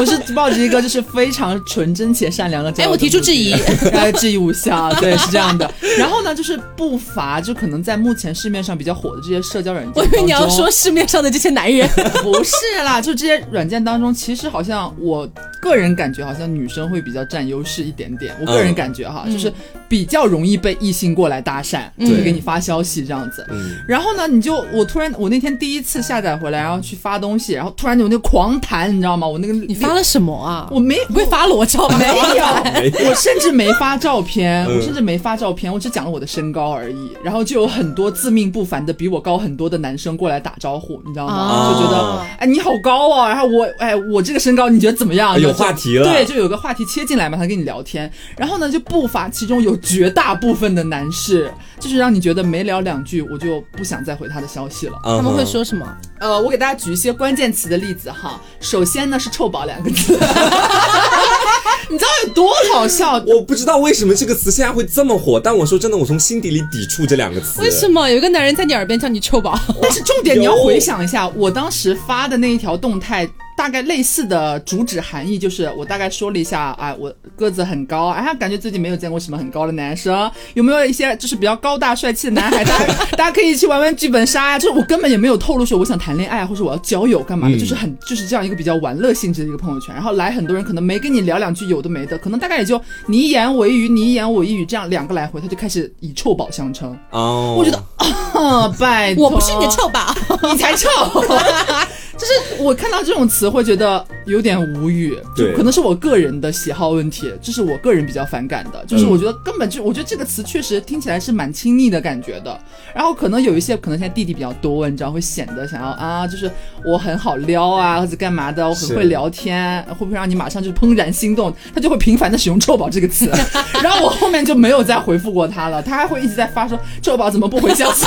我是抱着一个就是非常纯真且善良的。哎，我提出质疑，大 [LAUGHS] 家，质疑无效。对，是这样的。[LAUGHS] 然后呢，就是不乏就可能在目前市面上比较火的这些社交软件。我以为你要说市面上的这些男人，[LAUGHS] 不是啦，就这些软件当中，其实好像我个人感觉好像女生会比较占优势一点点。我个人感觉哈，就是比较容易被异性过来搭讪，就会给你发消息这样子。然后呢，你就我突然我那天第一次下载回来，然后去发东西，然后突然有那个狂弹。你知道吗？我那个你发了什么啊？我没不会发裸照，没有，我甚至没发照片，我甚至没发照片，我只讲了我的身高而已。然后就有很多自命不凡的比我高很多的男生过来打招呼，你知道吗？就觉得哎你好高啊！然后我哎我这个身高你觉得怎么样？有话题了，对，就有个话题切进来嘛，他跟你聊天。然后呢就不乏其中有绝大部分的男士，就是让你觉得没聊两句我就不想再回他的消息了。他们会说什么？呃，我给大家举一些关键词的例子哈。首先呢是“臭宝”两个字，[LAUGHS] 你知道有多好笑？我不知道为什么这个词现在会这么火，但我说真的，我从心底里抵触这两个词。为什么有一个男人在你耳边叫你“臭宝”？但是重点你要回想一下，我当时发的那一条动态。大概类似的主旨含义就是，我大概说了一下啊，我个子很高，哎，感觉自己没有见过什么很高的男生，有没有一些就是比较高大帅气的男孩？大家 [LAUGHS] 大家可以去玩玩剧本杀呀。就是我根本也没有透露说我想谈恋爱或者我要交友干嘛的，就是很就是这样一个比较玩乐性质的一个朋友圈。然后来很多人可能没跟你聊两句有的没的，可能大概也就你一言我一语，你一言我一语这样两个来回，他就开始以臭宝相称。哦，我觉得啊，拜 [LAUGHS] 托，[LAUGHS] 我不是你的臭宝，你才臭。就是我看到这种词会觉得有点无语，就可能是我个人的喜好问题，这是我个人比较反感的。就是我觉得根本就，我觉得这个词确实听起来是蛮亲昵的感觉的。然后可能有一些，可能现在弟弟比较多，你知道会显得想要啊，就是我很好撩啊，或者干嘛的，我很会聊天，会不会让你马上就怦然心动？他就会频繁的使用“臭宝”这个词。[LAUGHS] 然后我后面就没有再回复过他了，他还会一直在发说“臭宝怎么不回消息”。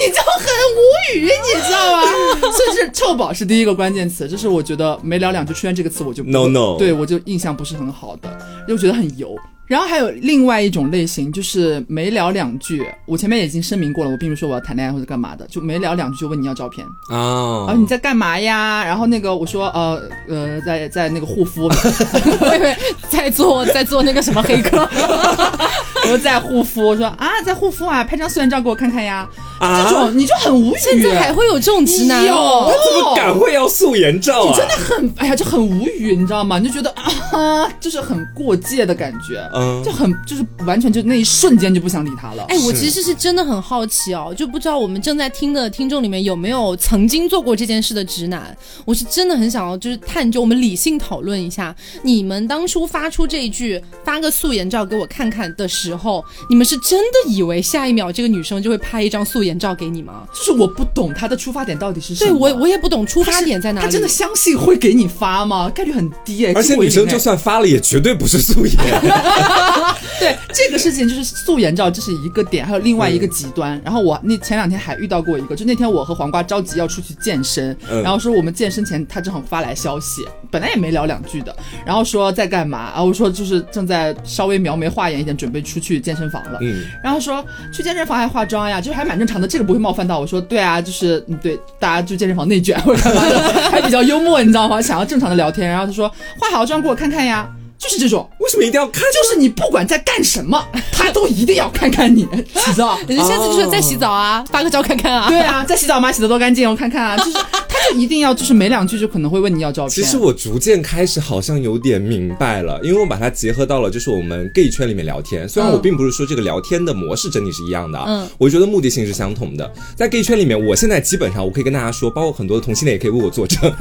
你就很无语，你知道吗？[LAUGHS] 所以是“臭宝”是第一个关键词，就是我觉得没聊两句出现这个词，我就 no no，对我就印象不是很好的，又觉得很油。然后还有另外一种类型，就是没聊两句，我前面已经声明过了，我并不是说我要谈恋爱或者干嘛的，就没聊两句就问你要照片啊，然后你在干嘛呀？然后那个我说呃呃在在那个护肤，在做在做那个什么黑客，我说在护肤，我说啊在护肤啊，拍张素颜照给我看看呀。啊这种你就很无语，现在还会有这种直男？有，他怎么敢会要素颜照啊？你真的很，哎呀，就很无语，你知道吗？你就觉得啊，就是很过界的感觉，嗯，就很就是完全就那一瞬间就不想理他了。哎，我其实是真的很好奇哦，就不知道我们正在听的听众里面有没有曾经做过这件事的直男？我是真的很想要就是探究，我们理性讨论一下，你们当初发出这一句发个素颜照给我看看的时候，你们是真的以为下一秒这个女生就会拍一张素颜？照给你吗？就是我不懂他的出发点到底是什么。对我我也不懂出发点在哪里。他真的相信会给你发吗？概率很低哎。而且女生就算发了，也绝对不是素颜。[LAUGHS] 对这个事情，就是素颜照，这是一个点，还有另外一个极端。然后我那前两天还遇到过一个，就那天我和黄瓜着急要出去健身，然后说我们健身前他正好发来消息，本来也没聊两句的，然后说在干嘛啊？我说就是正在稍微描眉画眼一点，准备出去健身房了。嗯，然后说去健身房还化妆呀，就还蛮正常的。这个不会冒犯到我说对啊，就是对大家就健身房内卷或者干嘛的，[LAUGHS] 还比较幽默，你知道吗？想要正常的聊天，然后他说化好妆给我看看呀。就是这种，为什么一定要看？就是你不管在干什么，[LAUGHS] 他都一定要看看你，洗澡？[LAUGHS] 人家下次就是在洗澡啊，发个照看看啊。对啊，在洗澡吗？洗的多干净，我看看啊。[LAUGHS] 就是他就一定要，就是没两句就可能会问你要照片。其实我逐渐开始好像有点明白了，因为我把它结合到了就是我们 gay 圈里面聊天。虽然我并不是说这个聊天的模式整体是一样的，嗯，我觉得目的性是相同的。在 gay 圈里面，我现在基本上我可以跟大家说，包括很多的同性恋也可以为我作证。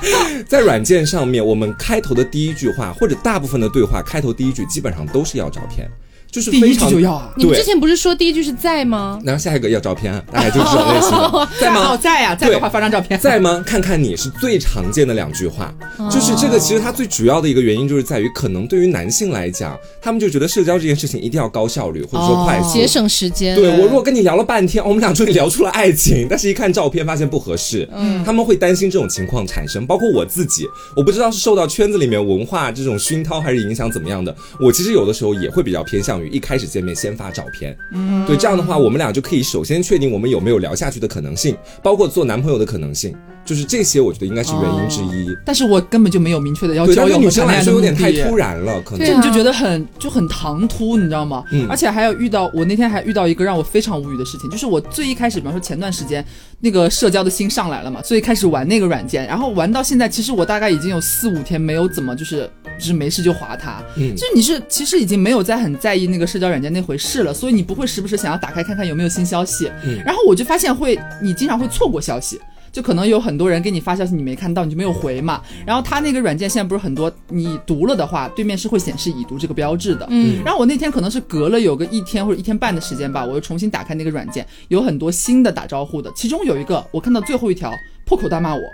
[LAUGHS] 在软件上面，我们开头的第一句话或者大部分的对话开头第一句基本上都是要照片。就是第一句就要啊！你们之前不是说第一句是在吗？然后下一个要照片，大 [LAUGHS] 概就是这种类型。在吗？在啊，在的话发张照片。在吗？看看你是最常见的两句话，就是这个。其实它最主要的一个原因就是在于，可能对于男性来讲，他们就觉得社交这件事情一定要高效率或者说快速，节省时间。对我如果跟你聊了半天，我们俩终于聊出了爱情，但是一看照片发现不合适，嗯，他们会担心这种情况产生。包括我自己，我不知道是受到圈子里面文化这种熏陶还是影响怎么样的，我其实有的时候也会比较偏向于一开始见面先。发照片，嗯，对，这样的话，我们俩就可以首先确定我们有没有聊下去的可能性，包括做男朋友的可能性。就是这些，我觉得应该是原因之一。但是我根本就没有明确的要交友女生来说有点太突然了，可能这你就觉得很就很唐突，你知道吗？嗯。而且还有遇到我那天还遇到一个让我非常无语的事情，就是我最一开始，比方说前段时间那个社交的心上来了嘛，所以开始玩那个软件，然后玩到现在，其实我大概已经有四五天没有怎么就是就是没事就划它，嗯，就是你是其实已经没有在很在意那个社交软件那回事了，所以你不会时不时想要打开看看有没有新消息，嗯。然后我就发现会你经常会错过消息。就可能有很多人给你发消息，你没看到，你就没有回嘛。然后他那个软件现在不是很多，你读了的话，对面是会显示已读这个标志的。嗯。然后我那天可能是隔了有个一天或者一天半的时间吧，我又重新打开那个软件，有很多新的打招呼的，其中有一个我看到最后一条。破口大骂我，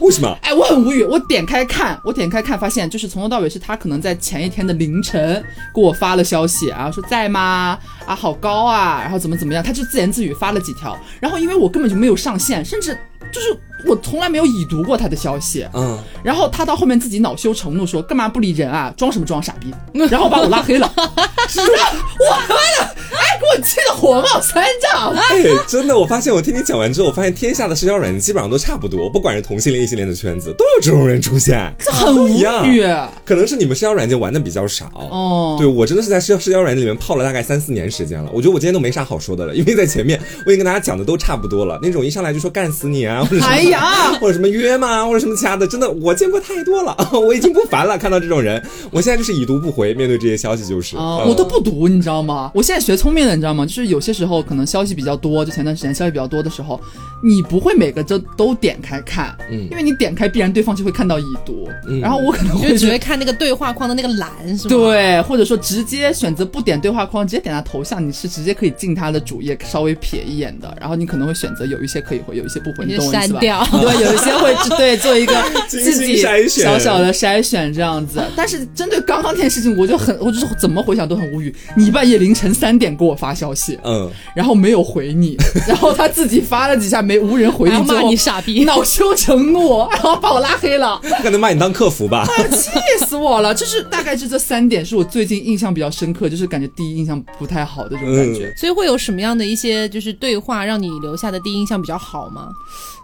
为什么？[LAUGHS] 哎，我很无语。我点开看，我点开看，发现就是从头到尾是他可能在前一天的凌晨给我发了消息，啊说在吗？啊，好高啊，然后怎么怎么样，他就自言自语发了几条。然后因为我根本就没有上线，甚至就是我从来没有已读过他的消息。嗯。然后他到后面自己恼羞成怒说：“干嘛不理人啊？装什么装，傻逼！” [LAUGHS] 然后把我拉黑了。[LAUGHS] 是啊，我他妈的！哎给我气得火冒三丈！哎，真的，我发现我听你讲完之后，我发现天下的社交软件基本上都差不多，不管是同性恋、异性恋的圈子，都有这种人出现，这很无语。可能是你们社交软件玩的比较少哦。对我真的是在社社交软件里面泡了大概三四年时间了，我觉得我今天都没啥好说的了，因为在前面我已经跟大家讲的都差不多了。那种一上来就说干死你啊，或者哎呀，[LAUGHS] 或者什么约吗，或者什么其他的，真的我见过太多了，[LAUGHS] 我已经不烦了。看到这种人，我现在就是已读不回，面对这些消息就是，我都不读，你知道吗？我现在学聪明了。你知道吗？就是有些时候可能消息比较多，就前段时间消息比较多的时候，你不会每个都都点开看，嗯，因为你点开必然对方就会看到已读，然后我可能会只会看那个对话框的那个栏，是吗？对，或者说直接选择不点对话框，直接点他头像，你是直接可以进他的主页稍微瞥一眼的，然后你可能会选择有一些可以回，有一些不回，你懂我意思吧？[LAUGHS] 对，有一些会对做一个 [LAUGHS] 自己小小的筛选这样子，但是针对刚刚这件事情，我就很，我就是怎么回想都很无语。你半夜凌晨三点给我发消息，嗯，然后没有回你，然后他自己发了几下没无人回应，骂你傻逼，恼羞成怒，然后把我拉黑了。可能把你当客服吧？气死我了！就是大概就这三点是我最近印象比较深刻，就是感觉第一印象不太好的这种感觉。所以会有什么样的一些就是对话让你留下的第一印象比较好吗？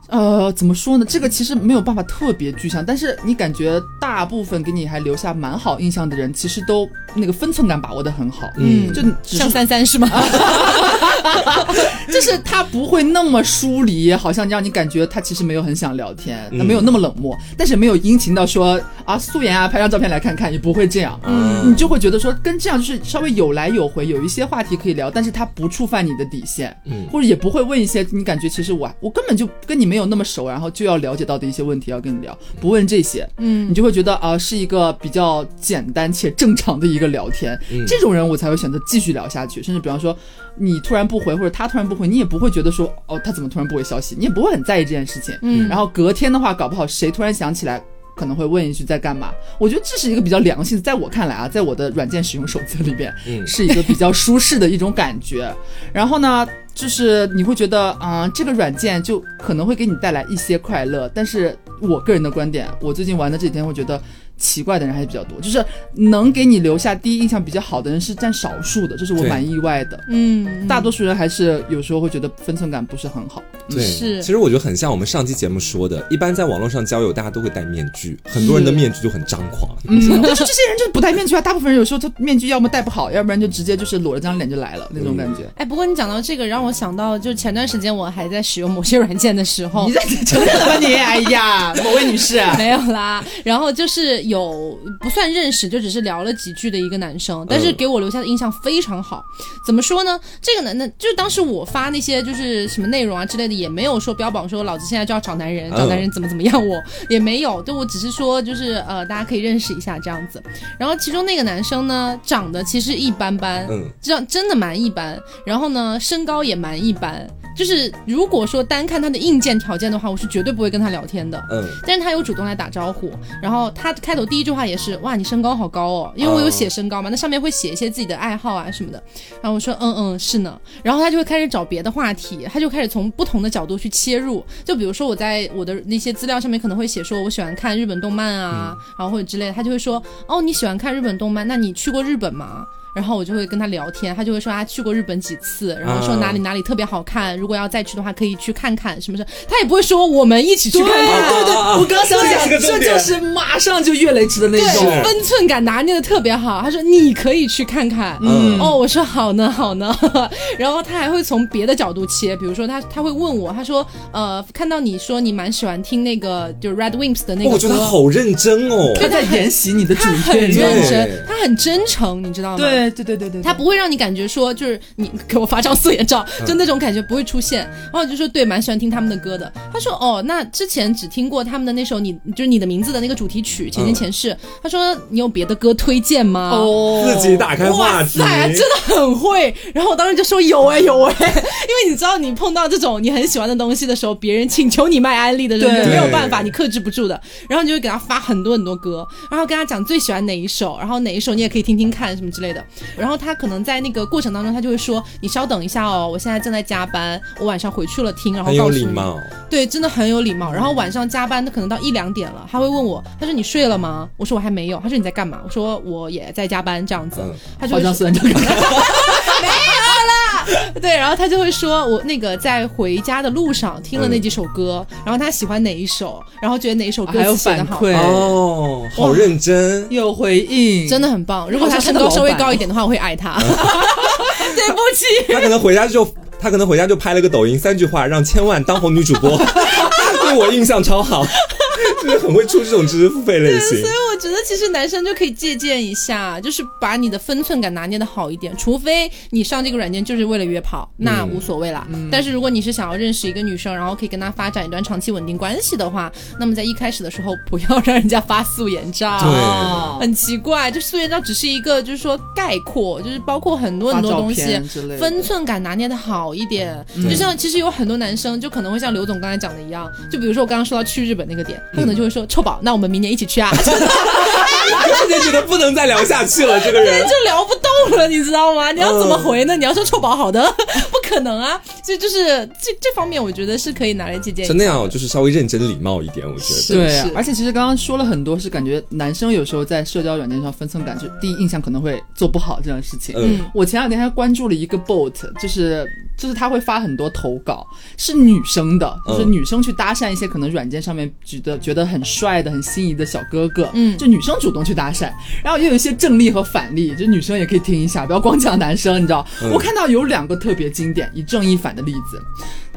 呃，怎么说呢？这个其实没有办法特别具象，但是你感觉大部分给你还留下蛮好印象的人，其实都那个分寸感把握的很好。嗯，就像三三是吗？[LAUGHS] [LAUGHS] 就是他不会那么疏离，好像让你感觉他其实没有很想聊天，他没有那么冷漠，但是没有殷勤到说啊素颜啊拍张照片来看看，也不会这样。嗯，你就会觉得说跟这样就是稍微有来有回，有一些话题可以聊，但是他不触犯你的底线，嗯，或者也不会问一些你感觉其实我我根本就跟你没有。没有那么熟，然后就要了解到的一些问题要跟你聊，不问这些，嗯，你就会觉得啊是一个比较简单且正常的一个聊天，这种人我才会选择继续聊下去。甚至比方说你突然不回，或者他突然不回，你也不会觉得说哦他怎么突然不回消息，你也不会很在意这件事情。嗯，然后隔天的话，搞不好谁突然想起来。可能会问一句在干嘛？我觉得这是一个比较良性，在我看来啊，在我的软件使用守则里边，嗯，是一个比较舒适的一种感觉。然后呢，就是你会觉得啊，这个软件就可能会给你带来一些快乐。但是我个人的观点，我最近玩的这几天，会觉得。奇怪的人还是比较多，就是能给你留下第一印象比较好的人是占少数的，这是我蛮意外的。嗯，大多数人还是有时候会觉得分寸感不是很好。对，是。其实我觉得很像我们上期节目说的，一般在网络上交友，大家都会戴面具，很多人的面具就很张狂。嗯，但是这些人就是不戴面具啊，大部分人有时候他面具要么戴不好，要不然就直接就是裸着张脸就来了那种感觉。哎，不过你讲到这个，让我想到就前段时间我还在使用某些软件的时候，你在承认了吗你？哎呀，某位女士 [LAUGHS] 没有啦，然后就是有。不算认识，就只是聊了几句的一个男生，但是给我留下的印象非常好。怎么说呢？这个男的，就是当时我发那些就是什么内容啊之类的，也没有说标榜说老子现在就要找男人，找男人怎么怎么样，我也没有。就我只是说，就是呃，大家可以认识一下这样子。然后其中那个男生呢，长得其实一般般，嗯，这样真的蛮一般。然后呢，身高也蛮一般。就是如果说单看他的硬件条件的话，我是绝对不会跟他聊天的。嗯，但是他有主动来打招呼，然后他开头第一句话也是哇，你身高好高哦，因为我有写身高嘛，那上面会写一些自己的爱好啊什么的。然后我说嗯嗯是呢，然后他就会开始找别的话题，他就开始从不同的角度去切入，就比如说我在我的那些资料上面可能会写说我喜欢看日本动漫啊，然后或者之类的，他就会说哦你喜欢看日本动漫，那你去过日本吗？然后我就会跟他聊天，他就会说他去过日本几次，然后说哪里哪里特别好看，如果要再去的话可以去看看，什么什么，他也不会说我们一起去看。对对对，我刚想讲，这就是马上就越雷池的那种，分寸感拿捏的特别好。他说你可以去看看，嗯，哦，我说好呢好呢，[LAUGHS] 然后他还会从别的角度切，比如说他他会问我，他说呃，看到你说你蛮喜欢听那个就是 Red Wimps 的那个，我觉得好认真哦，他在研习你的主见，很认真，他很真诚，你知道吗？对。对对对对，他不会让你感觉说就是你给我发张素颜照，就那种感觉不会出现。然后我就说对，蛮喜欢听他们的歌的。他说哦，那之前只听过他们的那首你就是你的名字的那个主题曲《前前前世》。他说你有别的歌推荐吗？哦，自己打开话题，真的很会。然后我当时就说有哎有哎，[LAUGHS] 因为你知道你碰到这种你很喜欢的东西的时候，别人请求你卖安利的人没有办法，你克制不住的。然后你就会给他发很多很多歌，然后跟他讲最喜欢哪一首，然后哪一首你也可以听听看什么之类的。然后他可能在那个过程当中，他就会说：“你稍等一下哦，我现在正在加班，我晚上回去了听，然后告诉你。”对，真的很有礼貌。然后晚上加班，他可能到一两点了，他会问我：“他说你睡了吗？”我说：“我还没有。”他说：“你在干嘛？”我说：“我也在加班。”这样子，他就好像是没有了。[LAUGHS] [LAUGHS] 对，然后他就会说：“我那个在回家的路上听了那几首歌，然后他喜欢哪一首，然后觉得哪一首歌写的好哦，好认真，有回应，真的很棒。如果他身高稍微高一点的话，我会爱他。[LAUGHS] [LAUGHS] 对不起，他可能回家就他可能回家就拍了个抖音，三句话让千万当红女主播，对我印象超好。就是很会出这种知识付费类型。所以我觉得其实男生就可以借鉴一下，就是把你的分寸感拿捏的好一点。除非你上这个软件就是为了约炮，那无所谓啦。但是如果你是想要认识一个女生，然后可以跟她发展一段长期稳定关系的话，那么在一开始的时候不要让人家发素颜照。对，很奇怪，就素颜照只是一个，就是说概括，就是包括很多很多东西，分寸感拿捏的好一点。就像其实有很多男生就可能会像刘总刚才讲的一样，就比如说我刚刚说到去日本那个点，他可能就会说臭宝，那我们明年一起去啊。[LAUGHS] 瞬间觉得不能再聊下去了，这个人就聊不动了，你知道吗？你要怎么回呢？你要说臭宝好的，[LAUGHS] 不可能啊。所以就是这这方面，我觉得是可以拿来借鉴。是那样，就是稍微认真礼貌一点，我觉得。对，而且其实刚刚说了很多，是感觉男生有时候在社交软件上分寸感，就第一印象可能会做不好这样的事情。嗯，我前两天还关注了一个 bot，就是就是他会发很多投稿，是女生的，就是女生去搭讪一些可能软件上面觉得觉得很帅的、很心仪的小哥哥。嗯，就女生主动去搭讪，然后也有一些正例和反例，就女生也可以听一下，不要光讲男生，你知道？我看到有两个特别经典，一正一反的例子。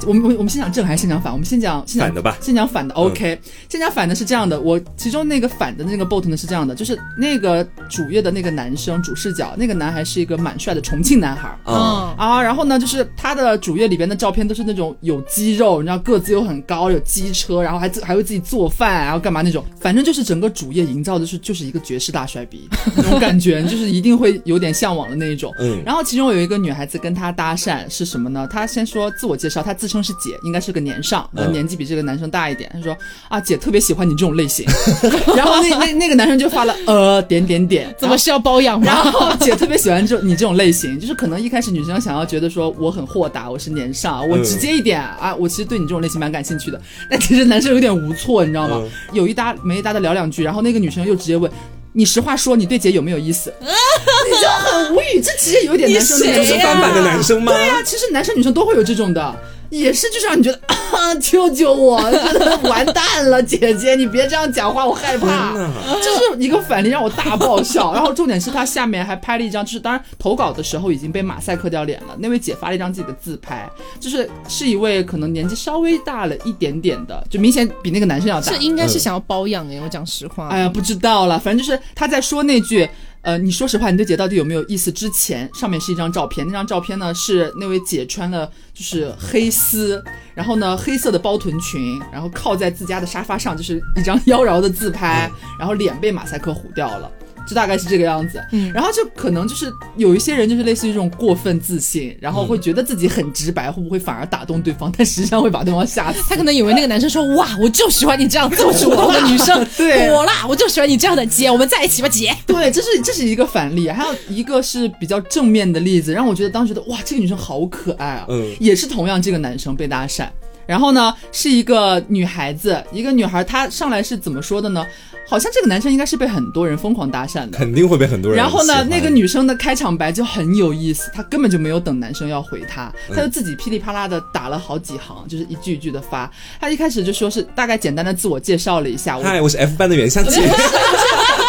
我们我我们先讲正还是先讲反？我们先讲先讲反的吧。先讲反的，OK。先讲反的是这样的，我其中那个反的那个 bot 呢是这样的，就是那个主页的那个男生主视角，那个男孩是一个蛮帅的重庆男孩啊啊，然后呢，就是他的主页里边的照片都是那种有肌肉，你知道个子又很高，有机车，然后还自还会自己做饭，然后干嘛那种，反正就是整个主页营造的是就是一个绝世大帅逼那种感觉，就是一定会有点向往的那一种。嗯。然后其中有一个女孩子跟他搭讪是什么呢？她先说自我介绍，她自称是姐，应该是个年上，年纪比这个男生大一点。她说啊，姐特别喜欢你这种类型。[LAUGHS] 然后那那那个男生就发了呃点点点，怎么是要包养吗？然后姐特别喜欢这你这种类型，就是可能一开始女生想要觉得说我很豁达，我是年上，我直接一点啊，我其实对你这种类型蛮感兴趣的。但其实男生有点无措，你知道吗？有一搭没一搭的聊两句，然后那个女生又直接问。你实话说，你对姐有没有意思？[LAUGHS] 你就很无语，这其实有点男生，就是翻版的男生吗？对呀，其实男生女生都会有这种的。也是，就是让你觉得 [LAUGHS] 啊，救救我，真的完蛋了，姐姐，你别这样讲话，我害怕。就是一个反例，让我大爆笑。然后重点是他下面还拍了一张，就是当然投稿的时候已经被马赛克掉脸了。那位姐发了一张自己的自拍，就是是一位可能年纪稍微大了一点点的，就明显比那个男生要大。这应该是想要包养哎，我讲实话。哎呀，不知道了，反正就是他在说那句。呃，你说实话，你对姐到底有没有意思？之前上面是一张照片，那张照片呢是那位姐穿了就是黑丝，然后呢黑色的包臀裙，然后靠在自家的沙发上，就是一张妖娆的自拍，然后脸被马赛克糊掉了。就大概是这个样子，嗯，然后就可能就是有一些人就是类似于这种过分自信，然后会觉得自己很直白，会不会反而打动对方？但实际上会把对方吓死。他可能以为那个男生说：“哇，我就喜欢你这样自我主动的女生，[LAUGHS] 对，我啦，我就喜欢你这样的姐，我们在一起吧，姐。”对，这是这是一个反例，还有一个是比较正面的例子，让我觉得当时觉得哇，这个女生好可爱啊，嗯，也是同样这个男生被搭讪，然后呢是一个女孩子，一个女孩，她上来是怎么说的呢？好像这个男生应该是被很多人疯狂搭讪的，肯定会被很多人。然后呢，那个女生的开场白就很有意思，她根本就没有等男生要回她，她就自己噼里啪啦的打了好几行，就是一句一句的发。她一开始就说是大概简单的自我介绍了一下，嗨，我是 F 班的袁湘琴。[LAUGHS]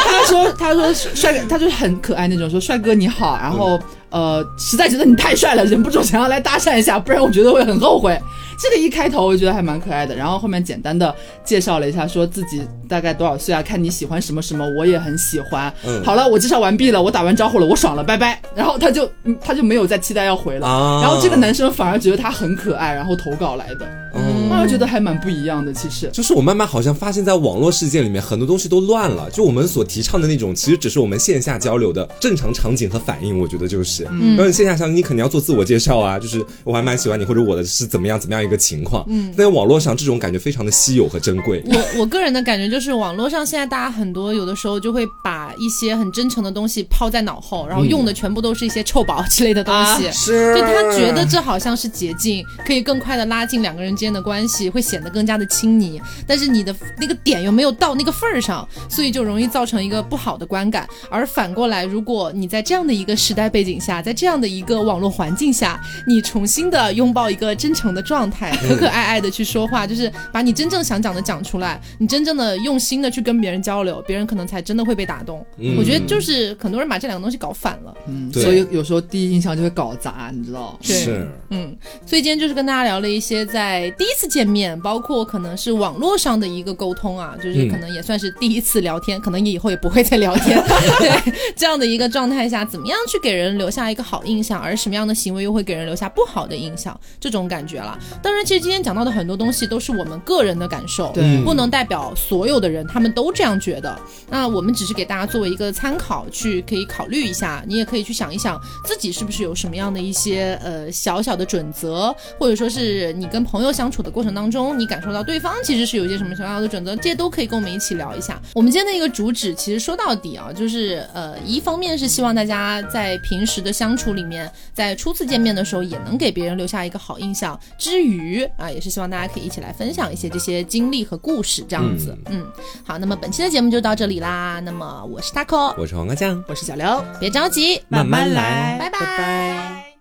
他说他说帅哥，他就很可爱那种，说帅哥你好，然后呃，实在觉得你太帅了，忍不住想要来搭讪一下，不然我觉得会很后悔。这个一开头我觉得还蛮可爱的，然后后面简单的介绍了一下，说自己大概多少岁啊？看你喜欢什么什么，我也很喜欢。嗯，好了，我介绍完毕了，我打完招呼了，我爽了，拜拜。然后他就他就没有再期待要回了，然后这个男生反而觉得他很可爱，然后投稿来的。嗯，我觉得还蛮不一样的。其实就是我慢慢好像发现，在网络世界里面，很多东西都乱了。就我们所提倡的那种，其实只是我们线下交流的正常场景和反应。我觉得就是，嗯，然后线下相你肯定要做自我介绍啊，就是我还蛮喜欢你，或者我的是怎么样怎么样一个情况。嗯，在网络上这种感觉非常的稀有和珍贵。我我个人的感觉就是，网络上现在大家很多有的时候就会把一些很真诚的东西抛在脑后，然后用的全部都是一些臭宝之类的东西。是，就他觉得这好像是捷径，可以更快的拉近两个人之间的关系，会显得更加的亲昵。但是你的那个点又没有到那个份儿上，所以就容易造成一个不好的观感。而反过来，如果你在这样的一个时代背景下，在这样的一个网络环境下，你重新的拥抱一个真诚的状态，可可爱爱的去说话，就是把你真正想讲的讲出来，你真正的用心的去跟别人交流，别人可能才真的会被打动。我觉得就是很多人把这两个东西搞反了，嗯，所以有时候第一印象就会搞砸，你知道？是，嗯，所以今天就是跟大家聊了一些在第一次见。见面，包括可能是网络上的一个沟通啊，就是可能也算是第一次聊天，可能你以后也不会再聊天。对 [LAUGHS] 这样的一个状态下，怎么样去给人留下一个好印象，而什么样的行为又会给人留下不好的印象，这种感觉了。当然，其实今天讲到的很多东西都是我们个人的感受，对，不能代表所有的人他们都这样觉得。那我们只是给大家作为一个参考，去可以考虑一下，你也可以去想一想自己是不是有什么样的一些呃小小的准则，或者说是你跟朋友相处的过程当中，你感受到对方其实是有一些什么小小的准则，这些都可以跟我们一起聊一下。我们今天的一个主旨，其实说到底啊，就是呃，一方面是希望大家在平时的相处里面，在初次见面的时候也能给别人留下一个好印象，之余啊，也是希望大家可以一起来分享一些这些经历和故事，这样子。嗯，好，那么本期的节目就到这里啦。那么我是 taco，我是黄瓜酱，我是小刘，别着急，慢慢来，拜拜。